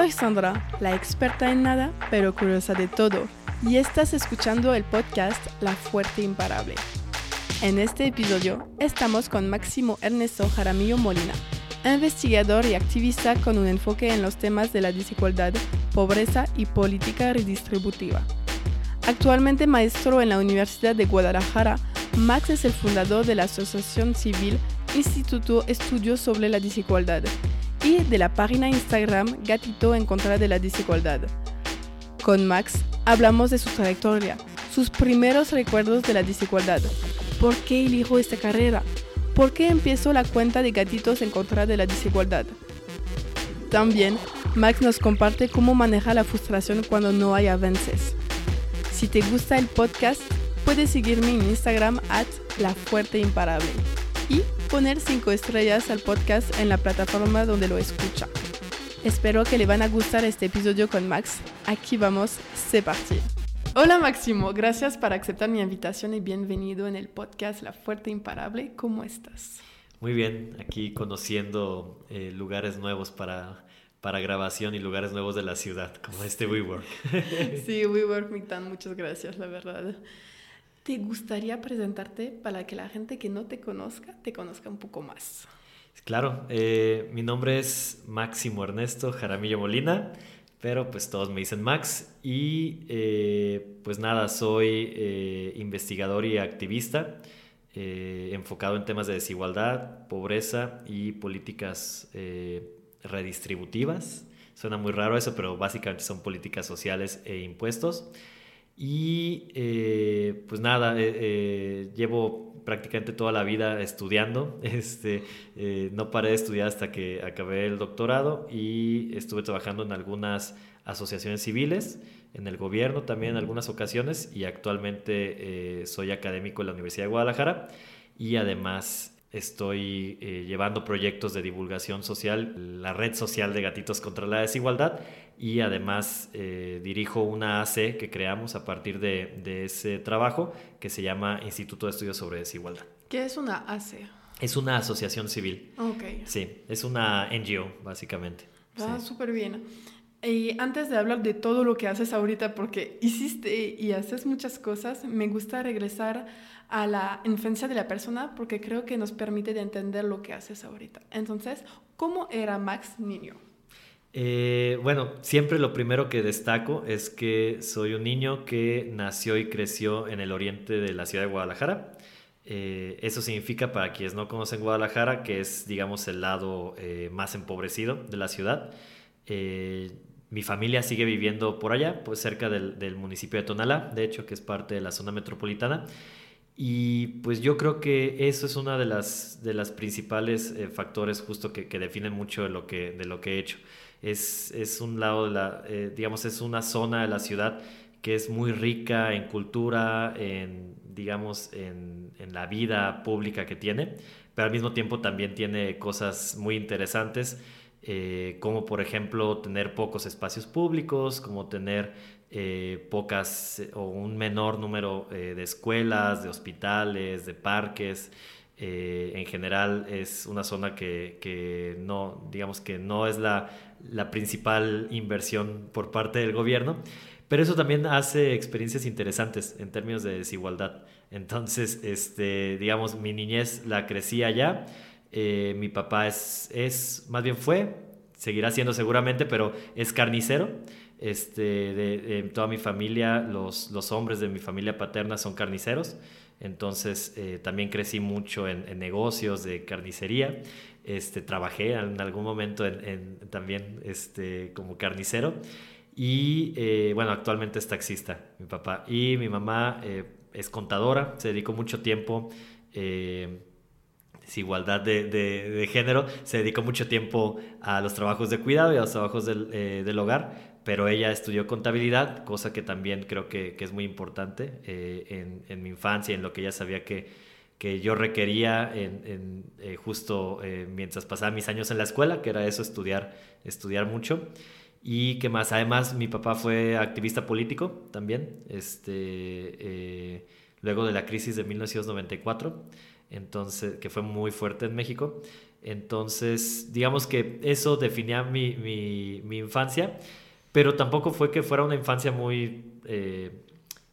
Soy Sandra, la experta en nada, pero curiosa de todo, y estás escuchando el podcast La Fuerte Imparable. En este episodio estamos con Máximo Ernesto Jaramillo Molina, investigador y activista con un enfoque en los temas de la desigualdad, pobreza y política redistributiva. Actualmente maestro en la Universidad de Guadalajara, Max es el fundador de la asociación civil Instituto Estudios sobre la Desigualdad y de la página Instagram Gatito en contra de la desigualdad. Con Max hablamos de su trayectoria, sus primeros recuerdos de la desigualdad, por qué elijo esta carrera, por qué empiezo la cuenta de Gatitos en contra de la desigualdad. También, Max nos comparte cómo maneja la frustración cuando no hay avances. Si te gusta el podcast, puedes seguirme en Instagram at La Fuerte Imparable y poner 5 estrellas al podcast en la plataforma donde lo escucha. Espero que le van a gustar este episodio con Max. Aquí vamos, se parti. Hola Máximo, gracias por aceptar mi invitación y bienvenido en el podcast La Fuerte Imparable. ¿Cómo estás? Muy bien, aquí conociendo eh, lugares nuevos para, para grabación y lugares nuevos de la ciudad, como este WeWork. sí, WeWork, Mictan, muchas gracias, la verdad. ¿Te gustaría presentarte para que la gente que no te conozca te conozca un poco más? Claro, eh, mi nombre es Máximo Ernesto Jaramillo Molina, pero pues todos me dicen Max y eh, pues nada, soy eh, investigador y activista enfocado en temas de desigualdad, pobreza y políticas redistributivas. Suena muy raro eso, pero básicamente son políticas sociales e impuestos. Y eh, pues nada, eh, eh, llevo prácticamente toda la vida estudiando. Este, no paré de estudiar hasta que acabé el doctorado y estuve trabajando en algunas asociaciones civiles, en el gobierno también en algunas ocasiones y actualmente soy académico en la Universidad de Guadalajara y además estoy llevando proyectos de divulgación social, la red social de Gatitos contra la Desigualdad y además eh, dirijo una AC que creamos a partir de, de, ese trabajo que se llama Instituto de Estudios sobre Desigualdad. ¿Qué es una AC? Es una asociación civil. Ok. Sí, es una NGO, básicamente. Ah, súper bien. Y antes de hablar de todo lo que haces ahorita, porque hiciste y haces muchas cosas, me gusta regresar a la infancia de la persona porque creo que nos permite de entender lo que haces ahorita. Entonces, ¿cómo era Max niño? Eh, bueno, siempre lo primero que destaco es que soy un niño que nació y creció en el oriente de la ciudad de Guadalajara. Eh, eso significa, para quienes no conocen Guadalajara, que es, digamos, el lado eh, más empobrecido de la ciudad. mi familia sigue viviendo por allá, pues cerca del, municipio de Tonalá, de hecho, que es parte de la zona metropolitana. Y pues yo creo que eso es uno de las, de las principales factores justo que, definen mucho lo que, de lo que he hecho es, un lado de la, eh, digamos, es una zona de la ciudad que es muy rica en cultura, en, digamos, en, la vida pública que tiene, pero al mismo tiempo también tiene cosas muy interesantes, eh, como por ejemplo tener pocos espacios públicos, como tener eh, pocas o un menor número de escuelas, de hospitales, de parques. en general es una zona que, que, no, digamos que no es la la principal inversión por parte del gobierno, pero eso también hace experiencias interesantes en términos de desigualdad. Entonces, este, digamos, mi niñez la crecí allá, eh, mi papá es, es, más bien fue, seguirá siendo seguramente, pero es carnicero. Este, de, toda mi familia, los, los, hombres de mi familia paterna son carniceros, entonces eh, también crecí mucho en, en negocios de carnicería. Este, trabajé en algún momento en, también este, como carnicero. Y eh, bueno, actualmente es taxista mi papá. Y mi mamá eh, es contadora, se dedicó mucho tiempo, eh, desigualdad de, de, género, se dedicó mucho tiempo a los trabajos de cuidado y a los trabajos del, del hogar, pero ella estudió contabilidad, cosa que también creo que, que es muy importante en, en mi infancia, en lo que ella sabía que que yo requería eh, justo eh, mientras pasaba mis años en la escuela, que era eso, estudiar, estudiar mucho. Y que más, además mi papá fue activista político también, este, eh, luego de la crisis de 1994, entonces, que fue muy fuerte en México. Entonces, digamos que eso definía mi, mi, infancia, pero tampoco fue que fuera una infancia muy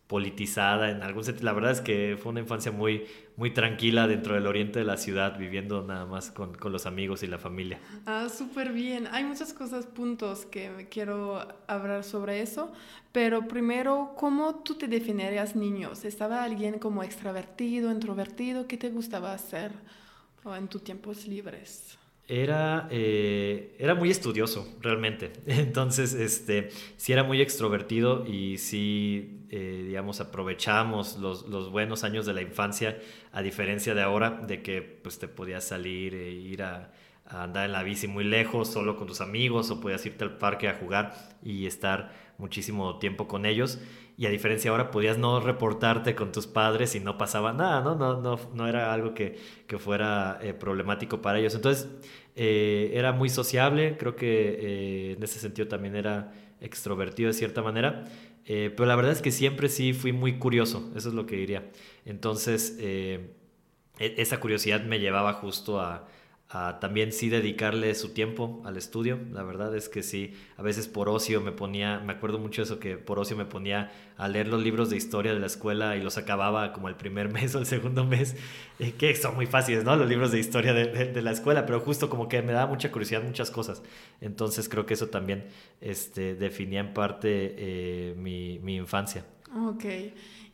politizada en algún sentido. La verdad es que fue una infancia muy, muy tranquila dentro del oriente de la ciudad, viviendo nada más con, con los amigos y la familia. Ah, súper bien. Hay muchas cosas, puntos que quiero hablar sobre eso, pero primero, ¿cómo tú te definirías niños? ¿Estaba alguien como extrovertido, introvertido? ¿Qué te gustaba hacer en tus tiempos libres? era, eh, era muy estudioso, realmente. Entonces, este, sí era muy extrovertido y sí, eh, digamos, aprovechamos los, los, buenos años de la infancia, a diferencia de ahora, de que pues, te podías salir e ir a, a andar en la bici muy lejos, solo con tus amigos, o podías irte al parque a jugar y estar muchísimo tiempo con ellos. Y a diferencia ahora, podías no reportarte con tus padres y no pasaba nada, ¿no? No, no, no era algo que, que fuera eh, problemático para ellos. Entonces, eh, era muy sociable, creo que eh, en ese sentido también era extrovertido de cierta manera. Pero la verdad es que siempre sí fui muy curioso, eso es lo que diría. Entonces, e-, esa curiosidad me llevaba justo a, también sí dedicarle su tiempo al estudio. La verdad es que sí, a veces por ocio me ponía, me acuerdo mucho eso, que por ocio me ponía a leer los libros de historia de la escuela y los acababa como el primer mes o el segundo mes, eh, que son muy fáciles, ¿no? Los libros de historia de, la escuela, pero justo como que me daba mucha curiosidad muchas cosas. Entonces creo que eso también este, definía en parte eh, mi, mi infancia. Ok.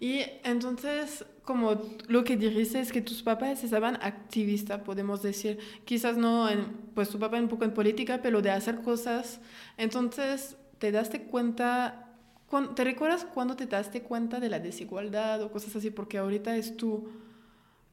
Y entonces, como lo que dijiste es que tus papás estaban activistas, podemos decir, quizás no, en, pues tu papá un poco en política, pero de hacer cosas. Entonces, ¿te daste cuenta, te recuerdas cuando te daste cuenta de la desigualdad o cosas así? Porque ahorita es tu,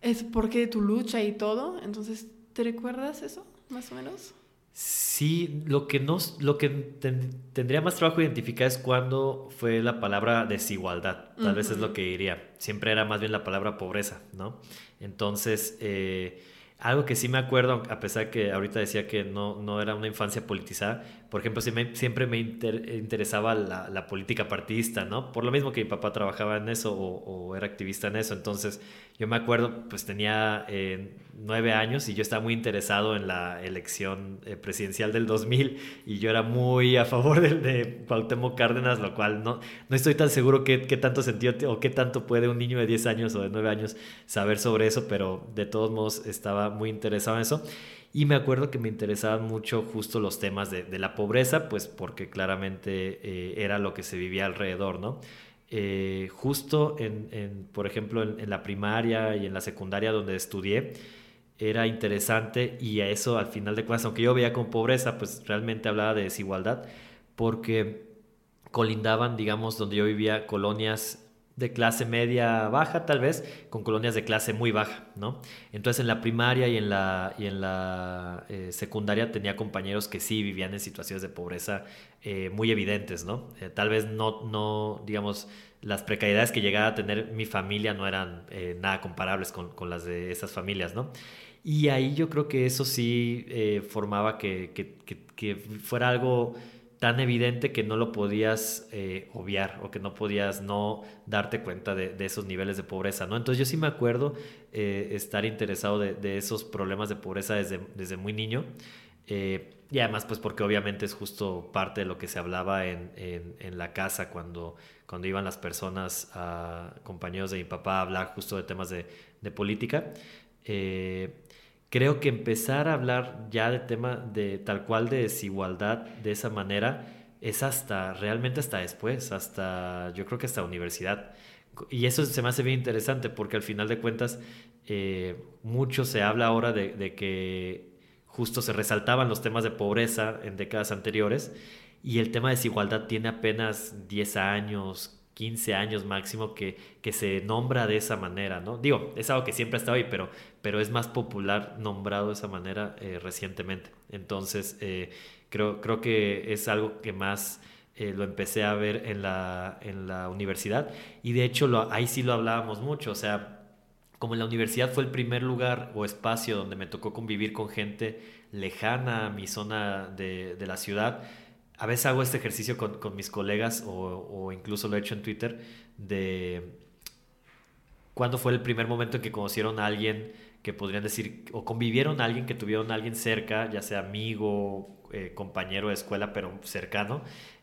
es porque tu lucha y todo. Entonces, ¿te recuerdas eso, más o menos? Sí, lo que, nos, lo que tendría más trabajo identificar es cuando fue la palabra desigualdad, tal vez es lo que diría. Siempre era más bien la palabra pobreza, ¿no? Entonces, eh, algo que sí me acuerdo, a pesar que ahorita decía que no, no era una infancia politizada, por ejemplo, siempre me interesaba la, política partidista, ¿no? Por lo mismo que mi papá trabajaba en eso o, era activista en eso. Entonces, yo me acuerdo, pues tenía eh, nueve años y yo estaba muy interesado en la elección eh, presidencial del 2000 y yo era muy a favor de, de Cuauhtémoc Cárdenas, lo cual no, no estoy tan seguro qué, qué tanto sentido o qué tanto puede un niño de 10 años o de 9 años saber sobre eso, pero de todos modos estaba muy interesado en eso. Y me acuerdo que me interesaban mucho justo los temas de, la pobreza, pues porque claramente eh, era lo que se vivía alrededor, ¿no? Eh, justo en, por ejemplo, en, la primaria y en la secundaria donde estudié, era interesante y a eso al final de cuentas, aunque yo veía con pobreza, pues realmente hablaba de desigualdad, porque colindaban, digamos, donde yo vivía, colonias de clase media baja tal vez con colonias de clase muy baja, ¿no? Entonces en la primaria y en la, y en la eh, secundaria tenía compañeros que sí vivían en situaciones de pobreza eh, muy evidentes, ¿no? Eh, tal vez no, no, digamos, las precariedades que llegaba a tener mi familia no eran nada comparables con, con, las de esas familias, ¿no? Y ahí yo creo que eso sí formaba que, que, que fuera algo tan evidente que no lo podías eh, obviar o que no podías no darte cuenta de, esos niveles de pobreza, ¿no? Entonces yo sí me acuerdo eh, estar interesado de, esos problemas de pobreza desde, desde muy niño eh, y además pues porque obviamente es justo parte de lo que se hablaba en, en, la casa cuando, cuando iban las personas, a, compañeros de mi papá, a hablar justo de temas de, de política creo que empezar a hablar ya de tema de tal cual de desigualdad de esa manera es hasta, realmente hasta después, hasta, yo creo que hasta universidad. Y eso se me hace bien interesante porque al final de cuentas eh, mucho se habla ahora de, de, que justo se resaltaban los temas de pobreza en décadas anteriores y el tema de desigualdad tiene apenas 10 años, 15 años máximo que, que se nombra de esa manera, ¿no? Digo, es algo que siempre ha estado ahí, pero, pero es más popular nombrado de esa manera eh, recientemente. Entonces, eh, creo, creo que es algo que más eh, lo empecé a ver en la, en la universidad y de hecho ahí sí lo hablábamos mucho, o sea, como en la universidad fue el primer lugar o espacio donde me tocó convivir con gente lejana a mi zona de, de la ciudad, a veces hago este ejercicio con, mis colegas o, incluso lo he hecho en Twitter de cuándo fue el primer momento en que conocieron a alguien que podrían decir, o convivieron a alguien que tuvieron a alguien cerca, ya sea amigo, eh, compañero de escuela, pero cercano,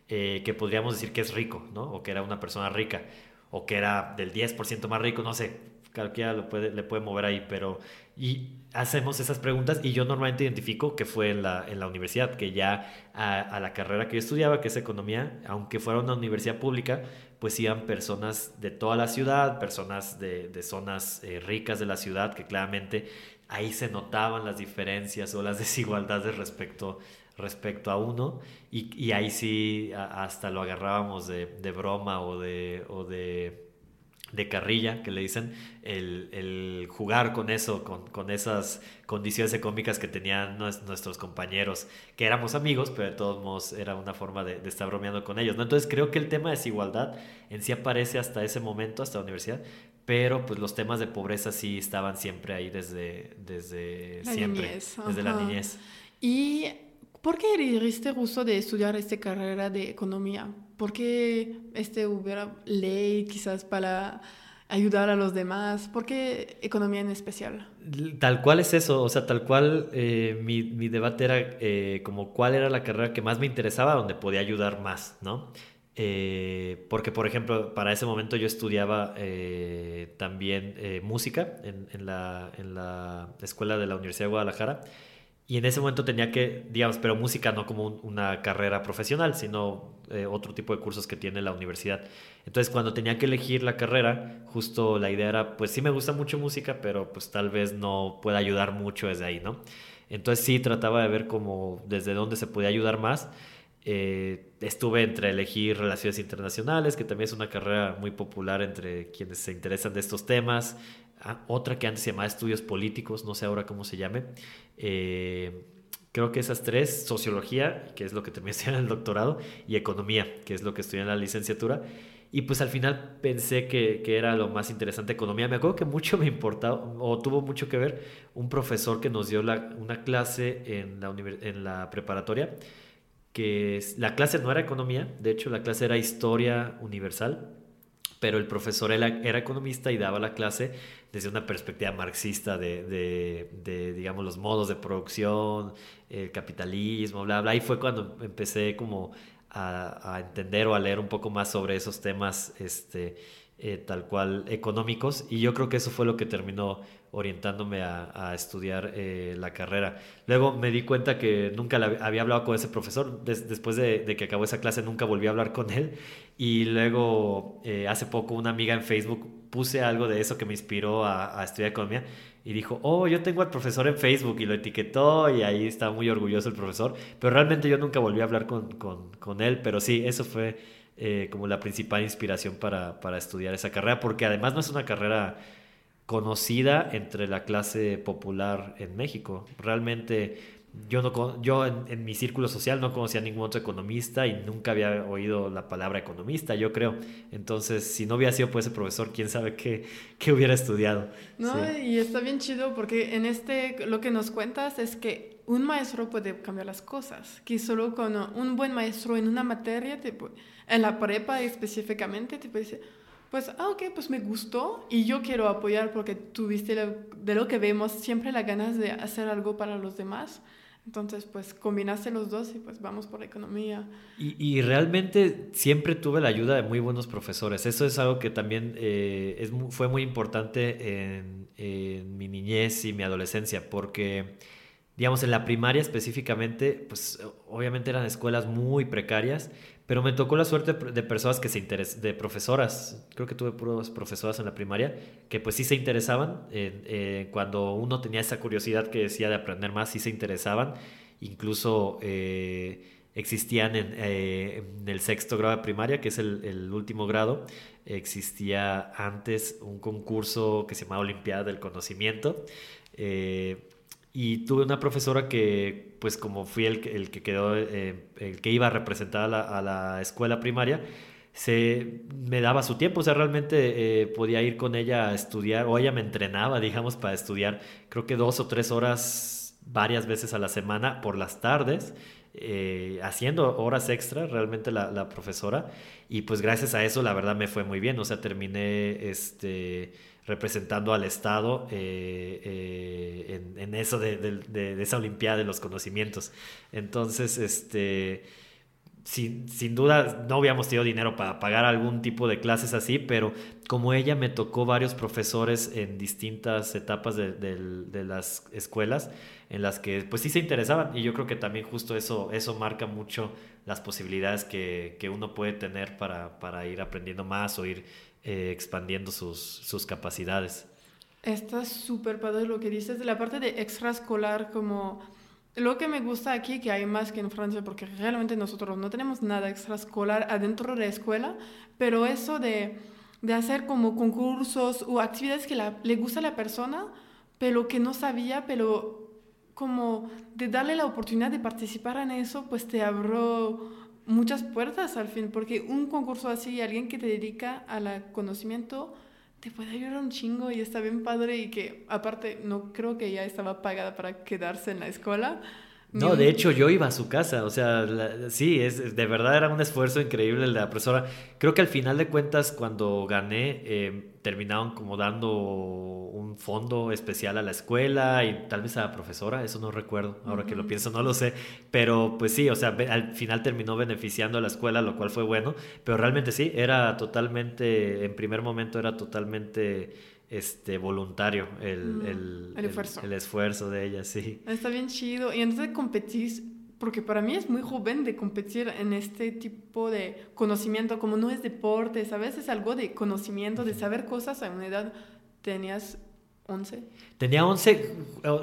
eh, que podríamos decir que es rico, ¿no? O que era una persona rica, o que era del 10% más rico, no sé, cualquiera lo le puede mover ahí, pero y hacemos esas preguntas y yo normalmente identifico que fue en la, en la universidad, que ya a, la carrera que yo estudiaba, que es economía, aunque fuera una universidad pública, pues iban personas de toda la ciudad, personas de, de zonas eh, ricas de la ciudad, que claramente ahí se notaban las diferencias o las desigualdades respecto, respecto a uno, y, ahí sí hasta lo agarrábamos de, de broma. O de de carrilla, que le dicen, el, jugar con eso, con, esas condiciones económicas que tenían nuestros compañeros, que éramos amigos, pero de todos modos era una forma de, estar bromeando con ellos. ¿no? Entonces creo que el tema de desigualdad en sí aparece hasta ese momento, hasta la universidad, pero pues los temas de pobreza sí estaban siempre ahí desde, desde siempre, desde la niñez. ¿Y por qué elegiste gusto de estudiar esta carrera de economía? ¿Por qué este hubiera ley quizás para ayudar a los demás? ¿Por qué economía en especial? Tal cual es eso, o sea, tal cual eh, mi, mi, debate era eh, como cuál era la carrera que más me interesaba, donde podía ayudar más, ¿no? Eh, porque, por ejemplo, para ese momento yo estudiaba también música en, en, la, en la escuela de la Universidad de Guadalajara y en ese momento tenía que, digamos, pero música no como una carrera profesional, sino eh, otro tipo de cursos que tiene la universidad. Entonces, cuando tenía que elegir la carrera, justo la idea era, pues sí me gusta mucho música, pero pues tal vez no pueda ayudar mucho desde ahí, ¿no? Entonces sí trataba de ver como desde dónde se podía ayudar más. Eh, estuve entre elegir relaciones internacionales, que también es una carrera muy popular entre quienes se interesan de estos temas, otra que antes se llamaba estudios políticos, no sé ahora cómo se llame. Eh, creo que esas tres, sociología, que es lo que terminé estudiando en el doctorado, y economía, que es lo que estudié en la licenciatura. Y pues al final pensé que, que, era lo más interesante economía. Me acuerdo que mucho me importaba, o tuvo mucho que ver, un profesor que nos dio la, una clase en la, en la preparatoria, que la clase no era economía, de hecho la clase era historia universal, pero el profesor era, era economista y daba la clase desde una perspectiva marxista de, de, digamos, los modos de producción, el capitalismo, bla, bla. Y fue cuando empecé como a, a entender o a leer un poco más sobre esos temas, este, eh, tal cual económicos. Y yo creo que eso fue lo que terminó orientándome a, estudiar eh, la carrera. Luego me di cuenta que nunca había hablado con ese profesor. después de, que acabó esa clase nunca volví a hablar con él. Y luego eh, hace poco una amiga en Facebook puse algo de eso que me inspiró a, estudiar economía. Y dijo, oh, yo tengo al profesor en Facebook y lo etiquetó y ahí está muy orgulloso el profesor. Pero realmente yo nunca volví a hablar con, con, él. Pero sí, eso fue eh, como la principal inspiración para, para estudiar esa carrera. Porque además no es una carrera conocida entre la clase popular en México. Realmente yo, no, yo en, mi círculo social no conocía a ningún otro economista y nunca había oído la palabra economista, yo creo. Entonces, si no hubiera sido por ese profesor, quién sabe qué, qué hubiera estudiado. No, y está bien chido porque en este, lo que nos cuentas es que un maestro puede cambiar las cosas, que solo con un buen maestro en una materia, en la prepa específicamente, te decir, pues, ah, ok, pues me gustó y yo quiero apoyar porque tuviste de lo que vemos siempre las ganas de hacer algo para los demás. Entonces, pues combinaste los dos y pues vamos por la economía. Y, y realmente siempre tuve la ayuda de muy buenos profesores. Eso es algo que también eh, es, fue muy importante en, en, mi niñez y mi adolescencia, porque, digamos, en la primaria específicamente, pues obviamente eran escuelas muy precarias, pero me tocó la suerte de personas que se interesan, de profesoras, creo que tuve puras profesoras en la primaria, que pues sí se interesaban, cuando uno tenía esa curiosidad que decía de aprender más, sí se interesaban, incluso eh, existían eh, en, el sexto grado de primaria, que es el, último grado, existía antes un concurso que se llamaba Olimpiada del Conocimiento, eh, y tuve una profesora que, pues como fui el, que quedó, eh, el que iba a representar a la, a la, escuela primaria, se me daba su tiempo, o sea, realmente eh, podía ir con ella a estudiar, o ella me entrenaba, digamos, para estudiar, creo que dos o tres horas varias veces a la semana por las tardes, eh, haciendo horas extra realmente la, la, profesora, y pues gracias a eso la verdad me fue muy bien, o sea, terminé este representando al Estado en, eso de, de, esa Olimpiada de los conocimientos. Entonces, este, sin, sin, duda no habíamos tenido dinero para pagar algún tipo de clases así, pero como ella me tocó varios profesores en distintas etapas de, de, las escuelas en las que pues sí se interesaban y yo creo que también justo eso, eso marca mucho las posibilidades que, que uno puede tener para, para, ir aprendiendo más o ir eh, expandiendo sus, sus capacidades. Está súper padre lo que dices de la parte de extraescolar como lo que me gusta aquí, que hay más que en Francia, porque realmente nosotros no tenemos nada extraescolar adentro de la escuela, pero eso de, de hacer como concursos o actividades que le gusta a la persona, pero que no sabía, pero como de darle la oportunidad de participar en eso, pues te abrió muchas puertas al fin, porque un concurso así, alguien que te dedica al conocimiento, te puede ayudar un chingo y está bien padre y que aparte no creo que ella estaba pagada para quedarse en la escuela. No, de hecho yo iba a su casa, o sea, sí, es, de verdad era un esfuerzo increíble el de la profesora. Creo que al final de cuentas cuando gané eh, terminaron como dando un fondo especial a la escuela y tal vez a la profesora, eso no recuerdo, ahora que lo pienso no lo sé, pero pues sí, o sea, al final terminó beneficiando a la escuela, lo cual fue bueno, pero realmente sí, era totalmente, en primer momento era totalmente este, voluntario el, el, esfuerzo. El, esfuerzo de ella, sí. Está bien chido. Y entonces competís, porque para mí es muy joven de competir en este tipo de conocimiento, como no es deporte, ¿sabes? Es algo de conocimiento, de saber cosas a una edad. ¿Tenías 11? Tenía 11,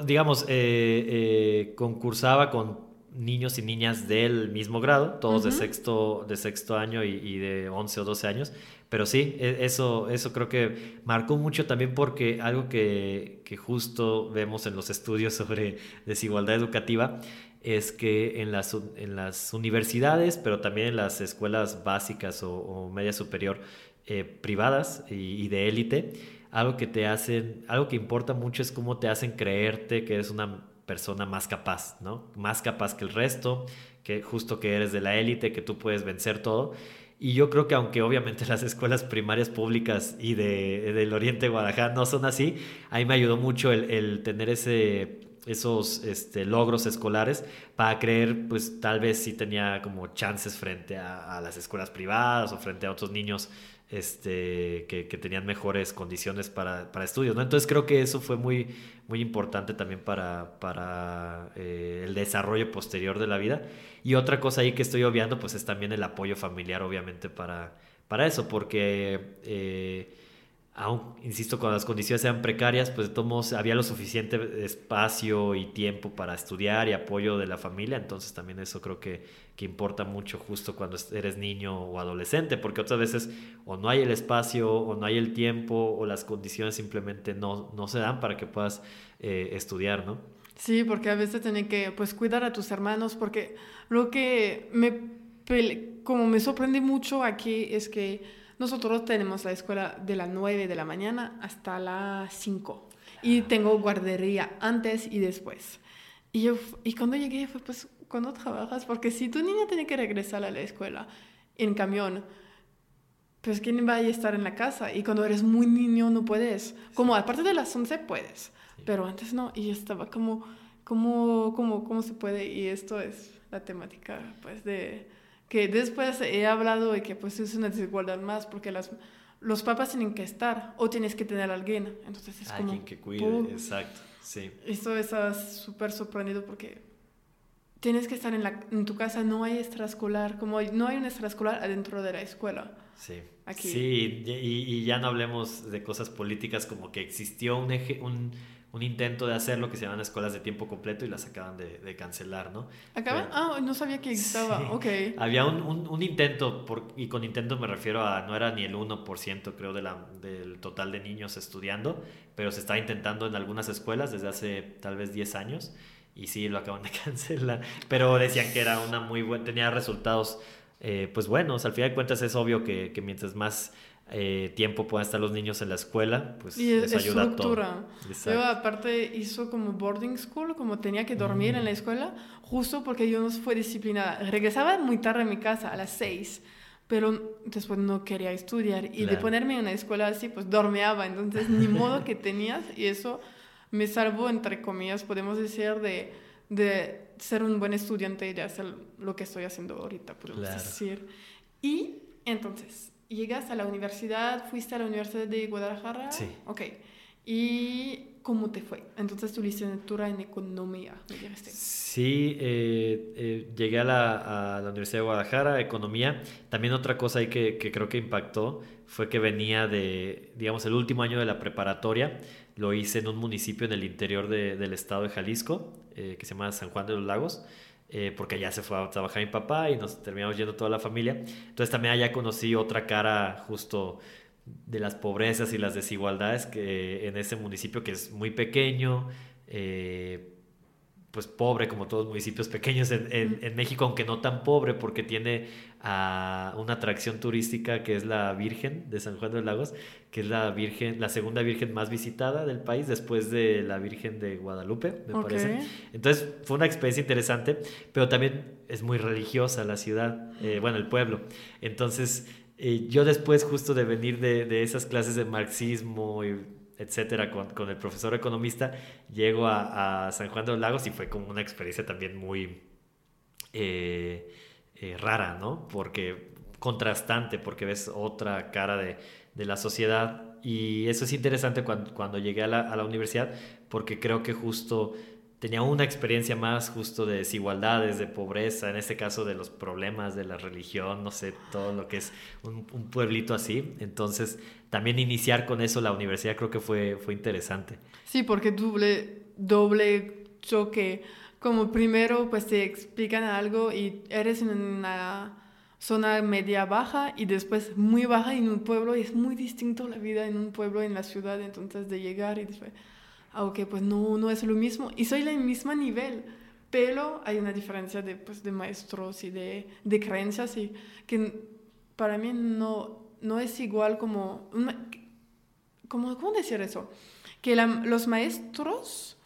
digamos, eh, eh, concursaba con niños y niñas del mismo grado, todos de, sexto, de sexto año y, y, de 11 o 12 años, pero sí, e, eso, eso creo que marcó mucho también porque algo que, que justo vemos en los estudios sobre desigualdad educativa es que en las, en las universidades, pero también en las escuelas básicas o, media superior eh, privadas y, de élite, algo que te hacen, algo que importa mucho es cómo te hacen creerte que eres una persona más capaz, ¿no? Más capaz que el resto, que justo que eres de la élite, que tú puedes vencer todo. Y yo creo que aunque obviamente las escuelas primarias públicas y de, del Oriente de Guadalajara no son así, ahí me ayudó mucho el, el tener ese, esos este, logros escolares para creer, pues tal vez sí tenía como chances frente a, las escuelas privadas o frente a otros niños este, que, que, tenían mejores condiciones para, para, estudios, ¿no? Entonces creo que eso fue muy, muy importante también para, para eh, el desarrollo posterior de la vida. Y otra cosa ahí que estoy obviando, pues es también el apoyo familiar, obviamente, para, para eso, porque... Eh, aún, insisto, cuando las condiciones eran precarias, pues de todos había lo suficiente espacio y tiempo para estudiar y apoyo de la familia, entonces también eso creo que, que importa mucho justo cuando eres niño o adolescente, porque otras veces o no hay el espacio o no hay el tiempo o las condiciones simplemente no, no se dan para que puedas eh, estudiar, ¿no? Sí, porque a veces tienen que pues cuidar a tus hermanos, porque lo que me, como me sorprende mucho aquí es que nosotros tenemos la escuela de las 9 de la mañana hasta las 5 y tengo guardería antes y después. Y, yo, y cuando llegué fue, pues, cuando trabajas? Porque si tu niña tiene que regresar a la escuela en camión, pues ¿quién va a estar en la casa? Y cuando eres muy niño no puedes. Como aparte de las 11 puedes, pero antes no. Y estaba como, como, como, ¿cómo se puede? Y esto es la temática, pues, de que después he hablado de que pues es una desigualdad más porque las, los papás tienen que estar o tienes que tener a alguien. Entonces es alguien que cuide, exacto, sí. Esto está súper sorprendido porque tienes que estar en, la, en tu casa, no hay extraescolar, como no hay un extraescolar adentro de la escuela. Sí. Aquí. Sí, y, y, ya no hablemos de cosas políticas como que existió un, eje, un un intento de hacer lo que se llaman escuelas de tiempo completo y las acaban de, cancelar, ¿no? ¿Acaban? ah, no sabía que estaba, ok. Había un, un, intento, por, y con intento me refiero a, no era ni el 1% creo de la, del total de niños estudiando, pero se está intentando en algunas escuelas desde hace tal vez 10 años y sí, lo acaban de cancelar, pero decían que era una muy buena, tenía resultados eh, pues buenos, al final de cuentas es obvio que, que mientras más eh, tiempo puedan estar los niños en la escuela, pues y eso ayuda a todo. Yo aparte hizo como boarding school, como tenía que dormir en la mm. escuela, justo porque yo no fue disciplinada. Regresaba muy tarde a mi casa, a las seis, pero después no quería estudiar. Y de ponerme en una escuela así, pues dormeaba, entonces ni modo que tenías, y eso me salvo, entre comillas, podemos decir, de, de ser un buen estudiante y de hacer lo que estoy haciendo ahorita, podemos decir. Y entonces, llegas a la universidad, fuiste a la Universidad de Guadalajara. Sí. Ok. ¿Y cómo te fue? Entonces tu licenciatura en economía, me dijiste. Sí, eh, eh, llegué a la, a la, Universidad de Guadalajara, economía. También otra cosa ahí que, que, creo que impactó fue que venía de, digamos, el último año de la preparatoria. Lo hice en un municipio en el interior de, del estado de Jalisco, eh, que se llama San Juan de los Lagos. Porque allá se fue a trabajar mi papá y nos terminamos yendo toda la familia. Entonces también allá conocí otra cara justo de las pobrezas y las desigualdades que en ese municipio que es muy pequeño, eh, pues pobre como todos los municipios pequeños en, en, México, aunque no tan pobre porque tiene a una atracción turística que es la Virgen de San Juan de los Lagos, que es la Virgen, la segunda Virgen más visitada del país después de la Virgen de Guadalupe, me parece. Entonces fue una experiencia interesante, pero también es muy religiosa la ciudad, eh, bueno, el pueblo. Entonces y yo después justo de venir de, de esas clases de marxismo y etcétera con, el profesor economista, llego a, San Juan de los Lagos y fue como una experiencia también muy eh, eh, rara, ¿no? Porque contrastante, porque ves otra cara de, de la sociedad y eso es interesante cuando, cuando llegué a la, a la universidad porque creo que justo tenía una experiencia más justo de desigualdades, de pobreza, en este caso de los problemas de la religión, no sé, todo lo que es un, pueblito así. Entonces, también iniciar con eso la universidad creo que fue, fue interesante. Sí, porque doble, doble choque. Como primero, pues te explican algo y eres en una zona media baja y después muy baja en un pueblo y es muy distinto la vida en un pueblo en la ciudad, entonces de llegar y después aunque pues no, no es lo mismo. Y soy del mismo nivel, pero hay una diferencia de, pues, de maestros y de, de creencias y que para mí no, no es igual como, como... ¿Cómo decir eso? Que los maestros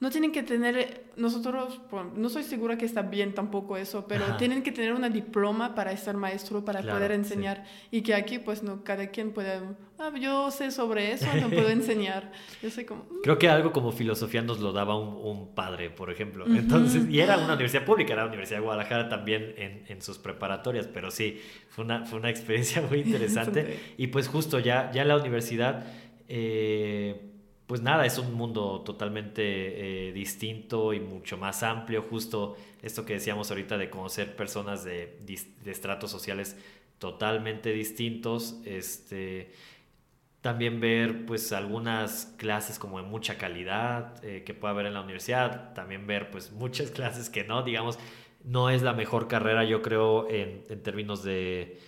no tienen que tener, nosotros, no soy segura que está bien tampoco eso, pero tienen que tener una diploma para ser maestro, para poder enseñar. Y que aquí, pues, no, cada quien puede, ah, yo sé sobre eso, no puedo enseñar. Yo sé como... Mm". Creo que algo como filosofía nos lo daba un, un padre, por ejemplo. Entonces, y era una universidad pública, era la Universidad de Guadalajara también en, en sus preparatorias, pero sí, fue una, fue una experiencia muy interesante. y pues justo ya, ya la universidad... Eh, pues nada, es un mundo totalmente eh, distinto y mucho más amplio, justo esto que decíamos ahorita de conocer personas de, estratos sociales totalmente distintos, este, también ver pues algunas clases como de mucha calidad eh, que pueda haber en la universidad, también ver pues muchas clases que no, digamos, no es la mejor carrera yo creo en, términos de,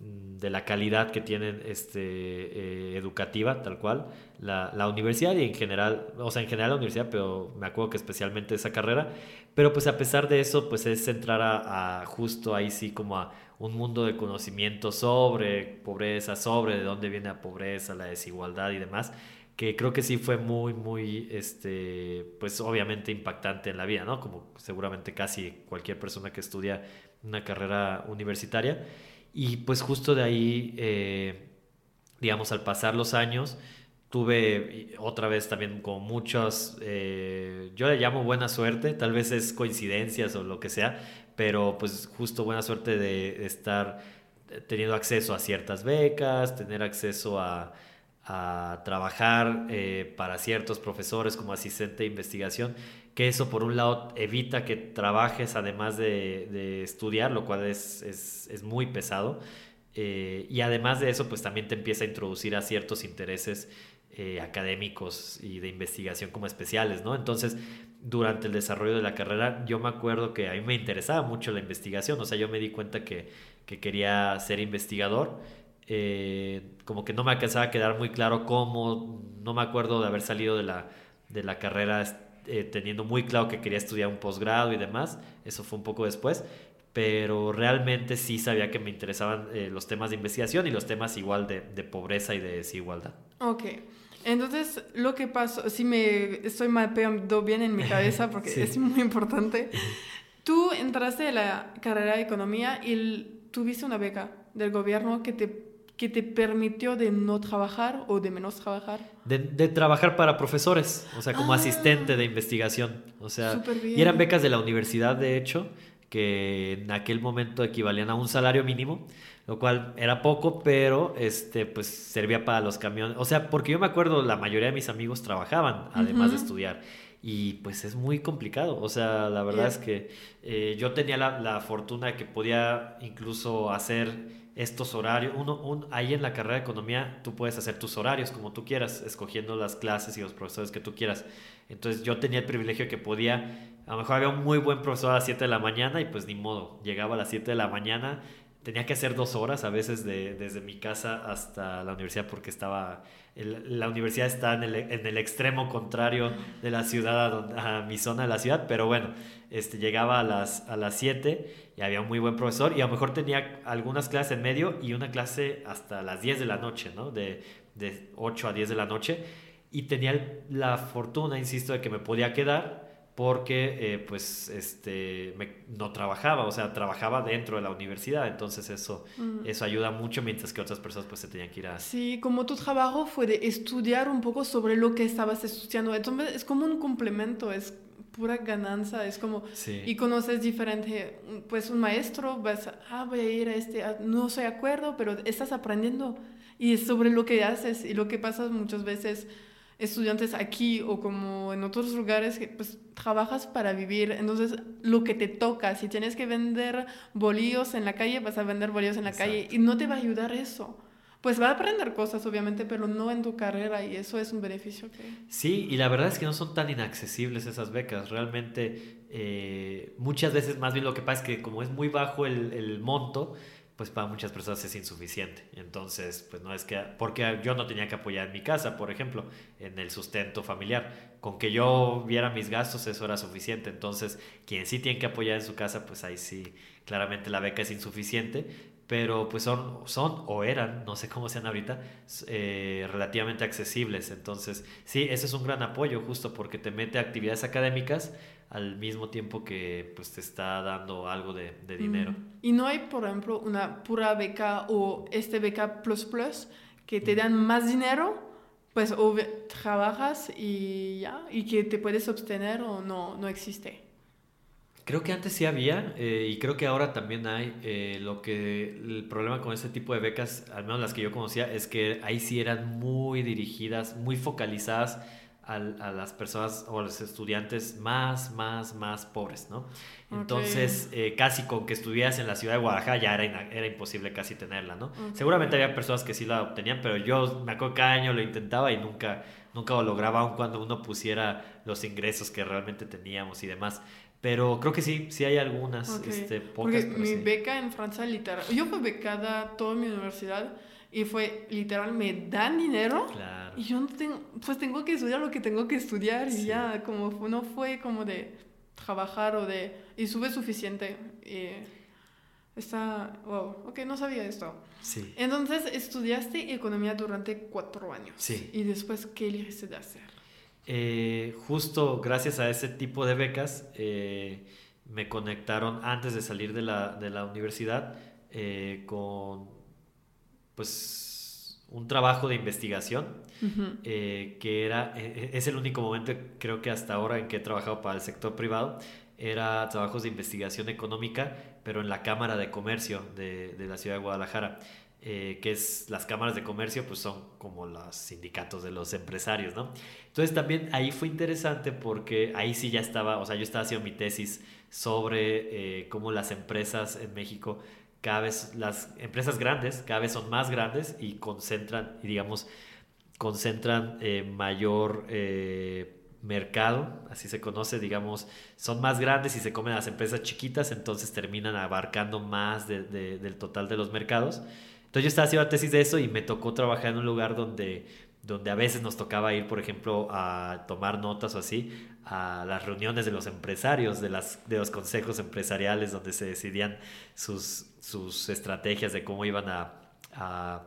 de la calidad que tienen este, eh, educativa, tal cual, la, la, universidad y en general, o sea, en general la universidad, pero me acuerdo que especialmente esa carrera, pero pues a pesar de eso, pues es entrar a, justo ahí sí como a un mundo de conocimiento sobre pobreza, sobre de dónde viene la pobreza, la desigualdad y demás, que creo que sí fue muy, muy, este, pues obviamente impactante en la vida, ¿no? Como seguramente casi cualquier persona que estudia una carrera universitaria. Y pues justo de ahí, eh, digamos, al pasar los años, tuve otra vez también con muchos, eh, yo le llamo buena suerte, tal vez es coincidencias o lo que sea, pero pues justo buena suerte de, estar teniendo acceso a ciertas becas, tener acceso a, a trabajar eh, para ciertos profesores como asistente de investigación que eso por un lado evita que trabajes además de, estudiar, lo cual es, es, muy pesado. Eh, y además de eso, pues también te empieza a introducir a ciertos intereses eh, académicos y de investigación como especiales, ¿no? Entonces, durante el desarrollo de la carrera, yo me acuerdo que a mí me interesaba mucho la investigación, o sea, yo me di cuenta que, que quería ser investigador. Eh, como que no me alcanzaba a quedar muy claro cómo, no me acuerdo de haber salido de la, de la carrera eh, teniendo muy claro que quería estudiar un posgrado y demás. Eso fue un poco después. Pero realmente sí sabía que me interesaban eh, los temas de investigación y los temas igual de, de pobreza y de desigualdad. Ok. Entonces, lo que pasó, si me estoy mapeando bien en mi cabeza, porque es muy importante, tú entraste a la carrera de economía y tuviste una beca del gobierno que te, que te permitió de no trabajar o de menos trabajar. De, de trabajar para profesores, o sea, como Ah. asistente de investigación. O sea, y eran becas de la universidad, de hecho, que en aquel momento equivalían a un salario mínimo, lo cual era poco, pero este, pues servía para los camiones. O sea, porque yo me acuerdo, la mayoría de mis amigos trabajaban, además de estudiar. Y pues es muy complicado. O sea, la verdad es que eh, yo tenía la, la fortuna de que podía incluso hacer estos horarios. Uno, un, ahí en la carrera de economía tú puedes hacer tus horarios como tú quieras, escogiendo las clases y los profesores que tú quieras. Entonces yo tenía el privilegio que podía, a lo mejor había un muy buen profesor a las 7 de la mañana y pues ni modo, llegaba a las 7 de la mañana, tenía que hacer dos horas a veces de- desde mi casa hasta la universidad porque estaba, el- la universidad está en el, en el extremo contrario de la ciudad, a, donde- a mi zona de la ciudad, pero bueno, este, llegaba a las, a las 7 y había un muy buen profesor y a lo mejor tenía algunas clases en medio y una clase hasta las 10 de la noche, ¿no? De, de 8 a 10 de la noche y tenía la fortuna, insisto, de que me podía quedar porque eh, pues este me- no trabajaba, o sea, trabajaba dentro de la universidad, entonces eso, eso ayuda mucho mientras que otras personas pues se tenían que ir a... Sí, como tu trabajo fue de estudiar un poco sobre lo que estabas estudiando, entonces es como un complemento, es pura ganancia, es como... Sí. Y conoces diferente, pues un maestro, vas, a, ah, voy a ir a este, ah, no de acuerdo, pero estás aprendiendo y es sobre lo que haces y lo que pasa muchas veces estudiantes aquí o como en otros lugares pues trabajas para vivir, entonces lo que te toca, si tienes que vender bolillos en la calle, vas a vender bolillos en la calle Exacto. y no te va a ayudar eso. Pues va a aprender cosas, obviamente, pero no en tu carrera y eso es un beneficio que... Sí, y la verdad es que no son tan inaccesibles esas becas. Realmente, eh, muchas veces más bien lo que pasa es que como es muy bajo el, el monto, pues para muchas personas es insuficiente. Entonces, pues no es que, porque yo no tenía que apoyar en mi casa, por ejemplo, en el sustento familiar. Con que yo viera mis gastos, eso era suficiente. Entonces, quien sí tiene que apoyar en su casa, pues ahí sí, claramente la beca es insuficiente. Pero pues son, son o eran, no sé cómo sean ahorita, eh, relativamente accesibles. Entonces, sí, ese es un gran apoyo justo porque te mete a actividades académicas al mismo tiempo que pues te está dando algo de, de dinero. Mm. Y no hay, por ejemplo, una pura beca o este beca plus plus que te dan más dinero, pues o trabajas y ya, y que te puedes obtener o no, no existe. Creo que antes sí había eh, y creo que ahora también hay. eh, lo que el problema con este tipo de becas, al menos las que yo conocía, es que ahí sí eran muy dirigidas, muy focalizadas al- a, las personas o a los estudiantes más, más, más pobres, ¿no? Entonces, eh, casi con que estuvieras en la ciudad de Guadalajara ya era, era imposible casi tenerla, ¿no? Seguramente había personas que sí la obtenían, pero yo me acuerdo que cada año lo intentaba y nunca, nunca lo lograba, aun cuando uno pusiera los ingresos que realmente teníamos y demás. Pero creo que sí, sí hay algunas, este, pocas, Porque mi sí. beca en Francia, literal, yo fui becada toda mi universidad y fue literal, me dan dinero Claro. y yo no tengo, pues tengo que estudiar lo que tengo que estudiar y ya, como no fue como de trabajar o de, y sube suficiente. Y está, wow, ok, no sabía esto. Sí. Entonces estudiaste economía durante cuatro años. Sí. Y después, ¿qué elegiste de hacer? Eh, justo gracias a ese tipo de becas eh, me conectaron antes de salir de la, de la universidad eh, con pues un trabajo de investigación que era, eh, es el único momento creo que hasta ahora en que he trabajado para el sector privado, era trabajos de investigación económica, pero en la Cámara de Comercio de, de la ciudad de Guadalajara, eh, que es las cámaras de comercio, pues son como los sindicatos de los empresarios, ¿no? Entonces también ahí fue interesante porque ahí sí ya estaba, o sea, yo estaba haciendo mi tesis sobre eh, cómo las empresas en México cada vez las empresas grandes cada vez son más grandes y concentran digamos concentran eh, mayor eh, mercado, así se conoce, digamos, son más grandes y se comen a las empresas chiquitas, entonces terminan abarcando más de- de- del total de los mercados. Entonces yo estaba haciendo tesis de eso y me tocó trabajar en un lugar donde, donde a veces nos tocaba ir, por ejemplo, a tomar notas o así, a las reuniones de los empresarios, de, las, de los consejos empresariales, donde se decidían sus, sus estrategias de cómo iban a, a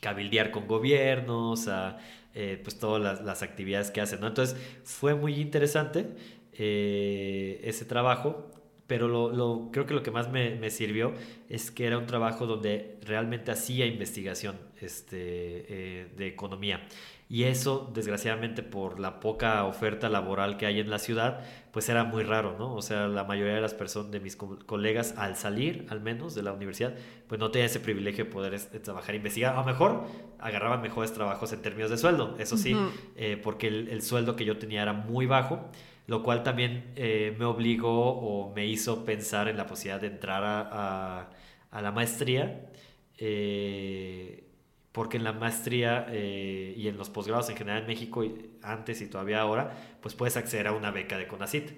cabildear con gobiernos, a eh, pues todas las, las actividades que hacen, ¿no? Entonces fue muy interesante eh, ese trabajo. Pero lo, lo, creo que lo que más me, me, sirvió es que era un trabajo donde realmente hacía investigación este, eh, de economía. Y eso, desgraciadamente, por la poca oferta laboral que hay en la ciudad, pues era muy raro, ¿no? O sea, la mayoría de las personas, de mis colegas, al salir, al menos, de la universidad, pues no tenía ese privilegio de poder trabajar e investigar. A lo mejor agarraban mejores trabajos en términos de sueldo, eso sí, eh, porque el, el sueldo que yo tenía era muy bajo lo cual también eh, me obligó o me hizo pensar en la posibilidad de entrar a, la maestría, eh, porque en la maestría eh, y en los posgrados en general en México, antes y todavía ahora, pues puedes acceder a una beca de CONACIT.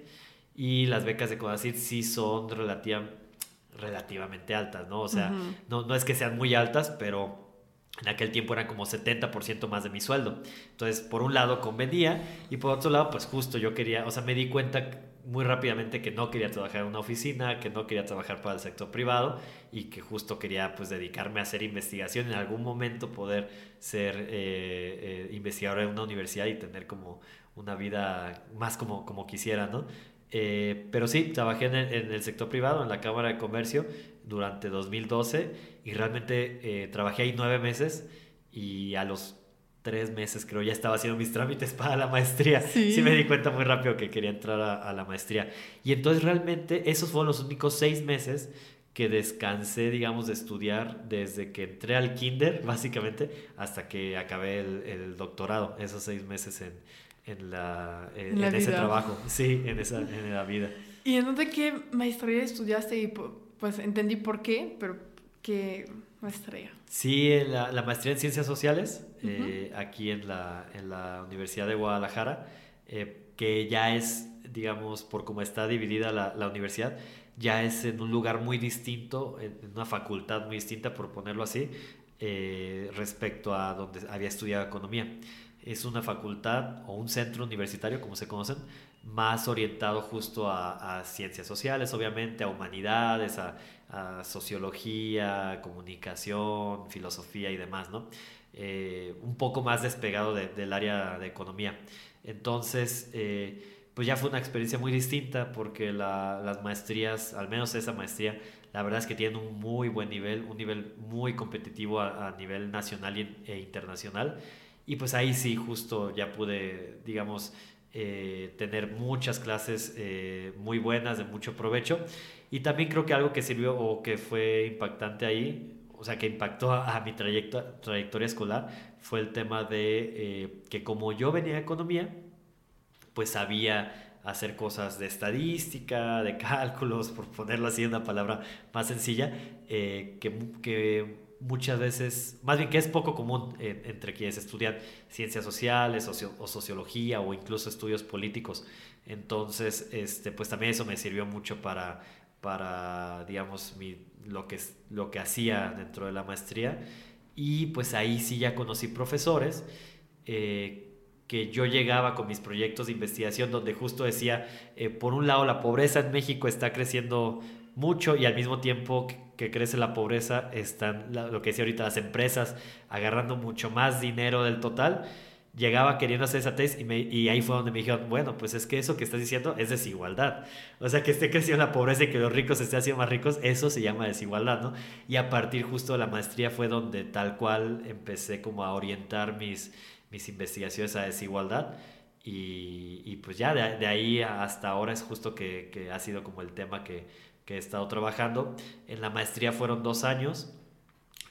Y las becas de CONACIT sí son relativamente altas, ¿no? O sea, no, no es que sean muy altas, pero en aquel tiempo eran como 70% más de mi sueldo. Entonces, por un lado convenía y por otro lado, pues justo yo quería, o sea, me di cuenta muy rápidamente que no quería trabajar en una oficina, que no quería trabajar para el sector privado y que justo quería pues dedicarme a hacer investigación, en algún momento poder ser eh, eh, investigador en una universidad y tener como una vida más como, como quisiera, ¿no? Eh, pero sí, trabajé en el, sector privado, en la Cámara de Comercio, durante 2012 y realmente eh, trabajé ahí nueve meses y a los tres meses creo ya estaba haciendo mis trámites para la maestría. Sí, me di cuenta muy rápido que quería entrar a, la maestría. Y entonces realmente esos fueron los únicos seis meses que descansé, digamos, de estudiar desde que entré al kinder, básicamente, hasta que acabé el doctorado, esos seis meses en, en, la, en, ese trabajo, sí, en, esa, en la vida. ¿Y en dónde qué maestría estudiaste? Y pues entendí por qué, pero ¿qué maestría? Sí, la, la maestría en Ciencias Sociales, eh, aquí en la, en la Universidad de Guadalajara, eh, que ya es, digamos, por cómo está dividida la, la, universidad, ya es en un lugar muy distinto, en una facultad muy distinta, por ponerlo así, eh, respecto a donde había estudiado economía es una facultad o un centro universitario, como se conocen, más orientado justo a, ciencias sociales, obviamente, a humanidades, a, sociología, comunicación, filosofía y demás, ¿no? Eh, un poco más despegado del área de economía. Entonces, eh, pues ya fue una experiencia muy distinta porque las maestrías, al menos esa maestría, la verdad es que tienen un muy buen nivel, un nivel muy competitivo a, nivel nacional e internacional. Y pues ahí sí, justo ya pude, digamos, eh, tener muchas clases muy buenas, de mucho provecho. Y también creo que algo que sirvió o que fue impactante ahí, o sea, que impactó a, mi trayectoria escolar, fue el tema de eh, que como yo venía de economía, pues sabía hacer cosas de estadística, de cálculos, por ponerlo así en una palabra más sencilla, que, que muchas veces, más bien que es poco común entre quienes estudian ciencias sociales o, sociología o incluso estudios políticos. Entonces, este, pues también eso me sirvió mucho para, para digamos, mi, lo, que, lo que hacía dentro de la maestría. Y pues ahí sí ya conocí profesores. Eh, que yo llegaba con mis proyectos de investigación donde justo decía, eh, por un lado la pobreza en México está creciendo mucho y al mismo tiempo que crece la pobreza están, lo que decía ahorita, las empresas agarrando mucho más dinero del total. Llegaba queriendo hacer esa tesis y, me, y ahí fue donde me dijeron, bueno, pues es que eso que estás diciendo es desigualdad. O sea, que esté creciendo la pobreza y que los ricos estén haciendo más ricos, eso se llama desigualdad, ¿no? Y a partir justo de la maestría fue donde tal cual empecé como a orientar mis, mis investigaciones a desigualdad. Y, y pues ya de, de, ahí hasta ahora es justo que, que ha sido como el tema que que he estado trabajando. En la maestría fueron dos años.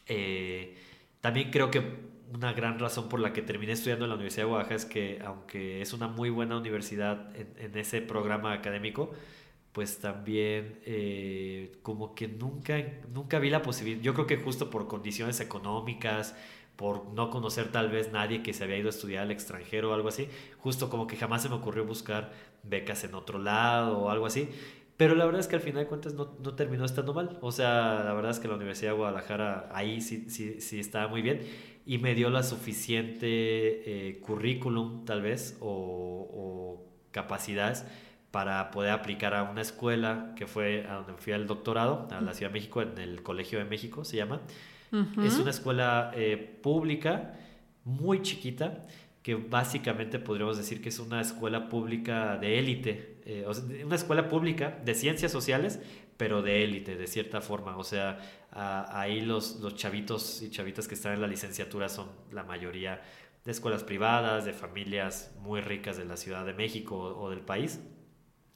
Eh, también creo que una gran razón por la que terminé estudiando en la Universidad de Oaxaca es que, aunque es una muy buena universidad en, ese programa académico, pues también eh, como que nunca, nunca vi la posibilidad, yo creo que justo por condiciones económicas, por no conocer tal vez nadie que se había ido a estudiar al extranjero o algo así, justo como que jamás se me ocurrió buscar becas en otro lado o algo así. Pero la verdad es que al final de cuentas no, no, terminó estando mal. O sea, la verdad es que la Universidad de Guadalajara ahí sí, sí, sí estaba muy bien y me dio la suficiente eh, currículum tal vez o, o, capacidades para poder aplicar a una escuela que fue a donde fui al doctorado, a la Ciudad de México, en el Colegio de México se llama. Es una escuela eh, pública muy chiquita que básicamente podríamos decir que es una escuela pública de élite, eh, una escuela pública de ciencias sociales, pero de élite, de cierta forma. O sea, ahí los, los chavitos y chavitas que están en la licenciatura son la mayoría de escuelas privadas, de familias muy ricas de la Ciudad de México o, del país.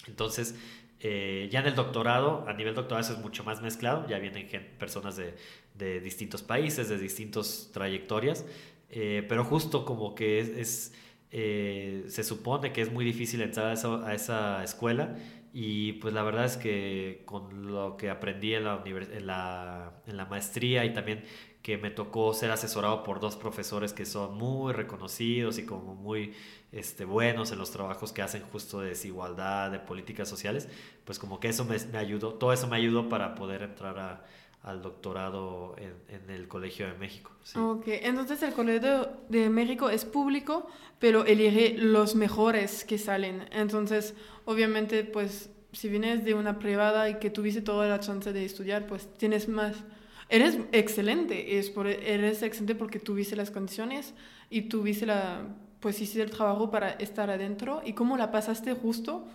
Entonces, eh, ya en el doctorado, a nivel doctoral eso es mucho más mezclado, ya vienen personas de, de distintos países, de distintas trayectorias, eh, pero justo como que es, eh, se supone que es muy difícil entrar a, esa escuela y pues la verdad es que con lo que aprendí en la, en la, maestría y también que me tocó ser asesorado por dos profesores que son muy reconocidos y como muy este, buenos en los trabajos que hacen justo de desigualdad, de políticas sociales, pues como que eso me, me ayudó, todo eso me ayudó para poder entrar a, al doctorado en, en, el Colegio de México. Sí. Ok, entonces el Colegio de México es público, pero elige los mejores que salen. Entonces, obviamente, pues si vienes de una privada y que tuviste toda la chance de estudiar, pues tienes más. Eres excelente, es por, eres excelente porque tuviste las condiciones y tuviste la, pues hiciste el trabajo para estar adentro y cómo la pasaste justo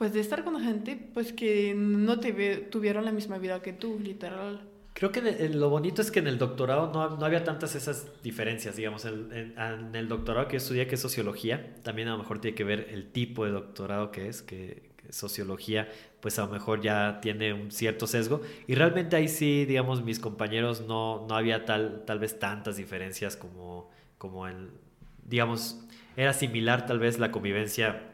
pues de estar con gente pues que no te tuvieron la misma vida que tú, literal. Creo que lo bonito es que en el doctorado no, no había tantas esas diferencias, digamos, en, en, el doctorado que yo estudié, que es sociología, también a lo mejor tiene que ver el tipo de doctorado que es, que, sociología, pues a lo mejor ya tiene un cierto sesgo, y realmente ahí sí, digamos, mis compañeros no, no había tal, tal vez tantas diferencias como, como en, digamos, era similar tal vez la convivencia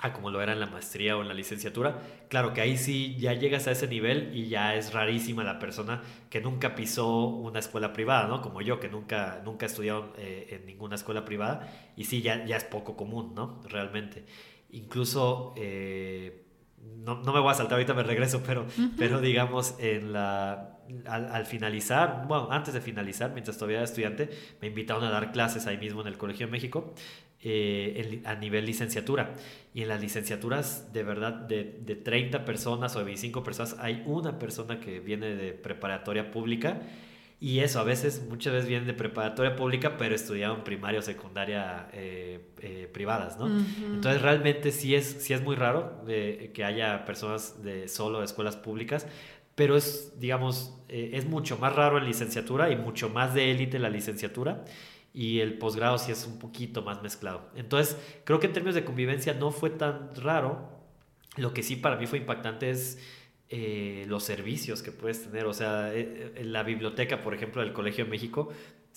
a como lo era en la maestría o en la licenciatura. Claro que ahí sí ya llegas a ese nivel y ya es rarísima la persona que nunca pisó una escuela privada, ¿no? Como yo, que nunca, nunca he estudiado eh, en ninguna escuela privada y sí ya, ya es poco común, ¿no? Realmente. Incluso, eh, no, no, me voy a saltar, ahorita me regreso, pero, pero digamos, en la, al, al, finalizar, bueno, antes de finalizar, mientras todavía era estudiante, me invitaron a dar clases ahí mismo en el Colegio de México eh, a nivel licenciatura. Y en las licenciaturas, de verdad, de, de 30 personas o de 25 personas, hay una persona que viene de preparatoria pública. Y eso, a veces, muchas veces vienen de preparatoria pública, pero estudiaron primaria o secundaria eh, eh, privadas, ¿no? Entonces, realmente sí es, sí es muy raro que haya personas de solo de escuelas públicas, pero es, digamos, es mucho más raro en licenciatura y mucho más de élite la licenciatura y el posgrado sí es un poquito más mezclado. Entonces, creo que en términos de convivencia no fue tan raro. Lo que sí para mí fue impactante es eh, los servicios que puedes tener. O sea, eh, en la biblioteca, por ejemplo, del Colegio de México,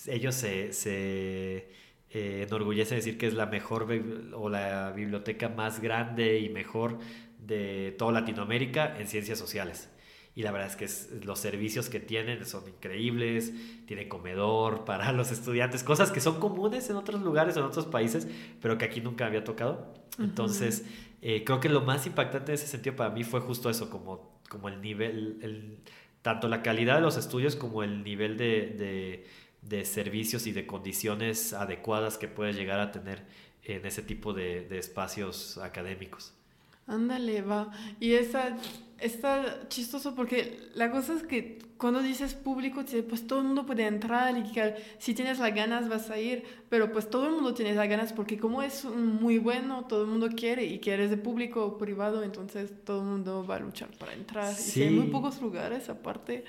ellos se, se eh, enorgullecen de decir que es la mejor o la biblioteca más grande y mejor de toda Latinoamérica en ciencias sociales y la verdad es que los servicios que tienen son increíbles, tiene comedor para los estudiantes, cosas que son comunes en otros lugares, en otros países, pero que aquí nunca había tocado. Entonces, eh, creo que lo más impactante en ese sentido para mí fue justo eso, como, como el nivel, el, tanto la calidad de los estudios como el nivel de, de, de servicios y de condiciones adecuadas que puedes llegar a tener en ese tipo de, de espacios académicos. Ándale, va. Y esa está chistoso porque la cosa es que cuando dices público, pues todo el mundo puede entrar y que si tienes las ganas vas a ir, pero pues todo el mundo tiene las ganas porque como es muy bueno, todo el mundo quiere y que eres de público o privado, entonces todo el mundo va a luchar para entrar. Y hay muy pocos lugares aparte.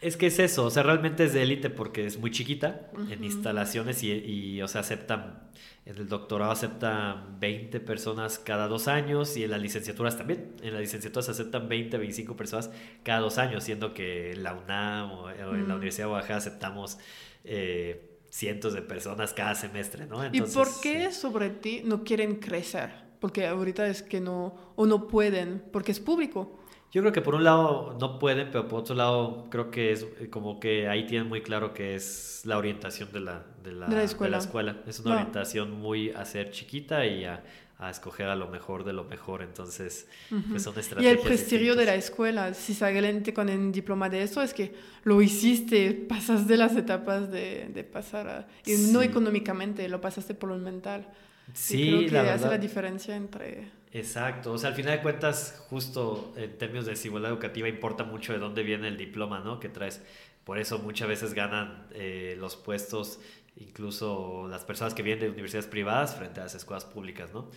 Es que es eso, o sea, realmente es de élite porque es muy chiquita en instalaciones y, y, o sea, aceptan en el doctorado aceptan 20 personas cada dos años y en las licenciaturas también. En las licenciaturas aceptan 20, 25 personas cada dos años, siendo que en la UNAM o, en la. Universidad de Oaxaca aceptamos eh, cientos de personas cada semestre, ¿no? ¿Y por qué sobre ti no quieren crecer? Porque ahorita es que no, o no pueden, porque es público. Yo creo que por un lado no pueden, pero por otro lado creo que es eh, como que ahí tienen muy claro que es la orientación de la, de la, escuela. Es una orientación muy a ser chiquita y a, a, escoger a lo mejor de lo mejor. Entonces, pues son estrategias. Y el prestigio de la escuela, si salen con el diploma de eso, es que lo hiciste, pasas de las etapas de, de pasar a... Y no económicamente, lo pasaste por lo mental. Sí, y creo que hace la diferencia entre Exacto, o sea, al final de cuentas, justo en términos de desigualdad educativa importa mucho de dónde viene el diploma, ¿no? Que traes. Por eso muchas veces ganan eh, los puestos incluso las personas que vienen de universidades privadas frente a las escuelas públicas, ¿no?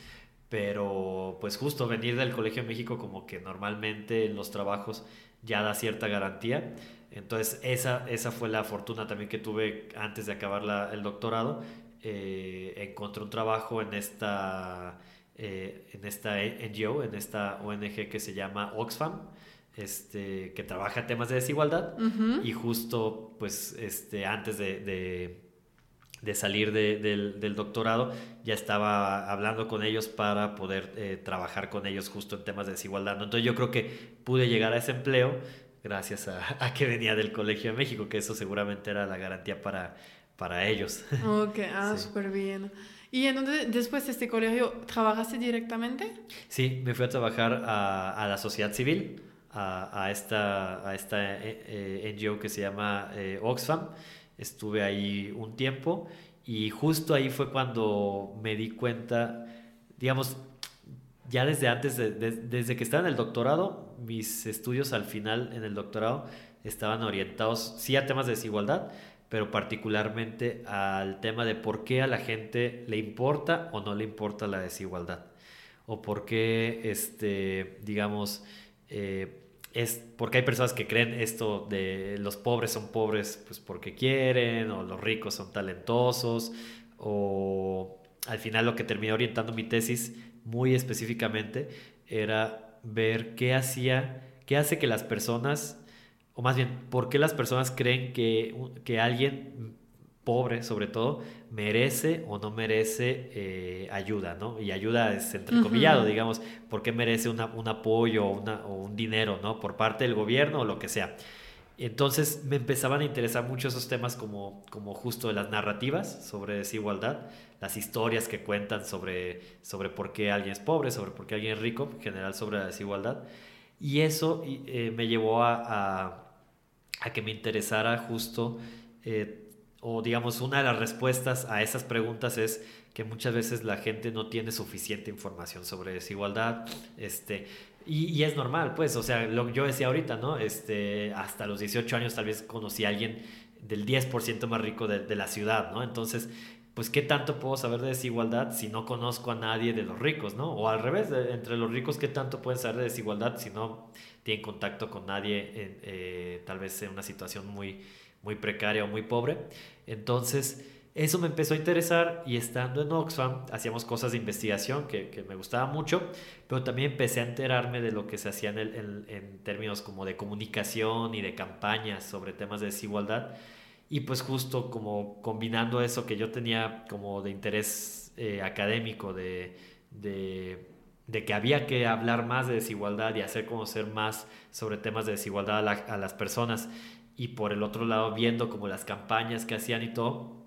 Pero pues justo venir del Colegio de México como que normalmente en los trabajos ya da cierta garantía. Entonces esa, esa fue la fortuna también que tuve antes de acabar la, el doctorado. Eh, encontré un trabajo en esta, eh, en esta NGO, en esta ONG que se llama Oxfam, este, que trabaja temas de desigualdad. Y justo pues este, antes de de salir del, doctorado, ya estaba hablando con ellos para poder eh, trabajar con ellos justo en temas de desigualdad. Entonces yo creo que pude llegar a ese empleo gracias a, que venía del Colegio de México, que eso seguramente era la garantía para, para ellos. Ok, ah, súper bien. ¿Y entonces después de este colegio trabajaste directamente? Sí, me fui a trabajar a, la sociedad civil, a, esta, a esta eh, eh, NGO que se llama Oxfam estuve ahí un tiempo y justo ahí fue cuando me di cuenta, digamos, ya desde antes, desde que estaba en el doctorado, mis estudios al final en el doctorado estaban orientados sí a temas de desigualdad, pero particularmente al tema de por qué a la gente le importa o no le importa la desigualdad, o por qué, este, digamos, eh, es porque hay personas que creen esto de los pobres son pobres pues porque quieren o los ricos son talentosos o al final lo que terminé orientando mi tesis muy específicamente era ver qué hacía, qué hace que las personas, o más bien, por qué las personas creen que, que alguien pobre sobre todo, merece o no merece eh, ayuda, ¿no? Y ayuda es entrecomillado, digamos, ¿por qué merece un apoyo o, un dinero, ¿no? Por parte del gobierno o lo que sea. Entonces me empezaban a interesar mucho esos temas como, como justo de las narrativas sobre desigualdad, las historias que cuentan sobre, sobre por qué alguien es pobre, sobre por qué alguien es rico, en general sobre la desigualdad. Y eso eh, me llevó a, a, que me interesara justo eh, o digamos, una de las respuestas a esas preguntas es que muchas veces la gente no tiene suficiente información sobre desigualdad, este, y, es normal, pues, o sea, lo que yo decía ahorita, ¿no? Este, hasta los 18 años tal vez conocí a alguien del 10% más rico de, de, la ciudad, ¿no? Entonces, pues, ¿qué tanto puedo saber de desigualdad si no conozco a nadie de los ricos, ¿no? O al revés, entre los ricos, ¿qué tanto pueden saber de desigualdad si no tienen contacto con nadie, eh, tal vez en una situación muy muy precaria o muy pobre. Entonces, eso me empezó a interesar y estando en Oxfam hacíamos cosas de investigación que, me gustaba mucho, pero también empecé a enterarme de lo que se hacía en, en, términos como de comunicación y de campañas sobre temas de desigualdad. Y pues justo como combinando eso que yo tenía como de interés eh, académico, de, de, que había que hablar más de desigualdad y hacer conocer más sobre temas de desigualdad a, las personas y por el otro lado viendo como las campañas que hacían y todo,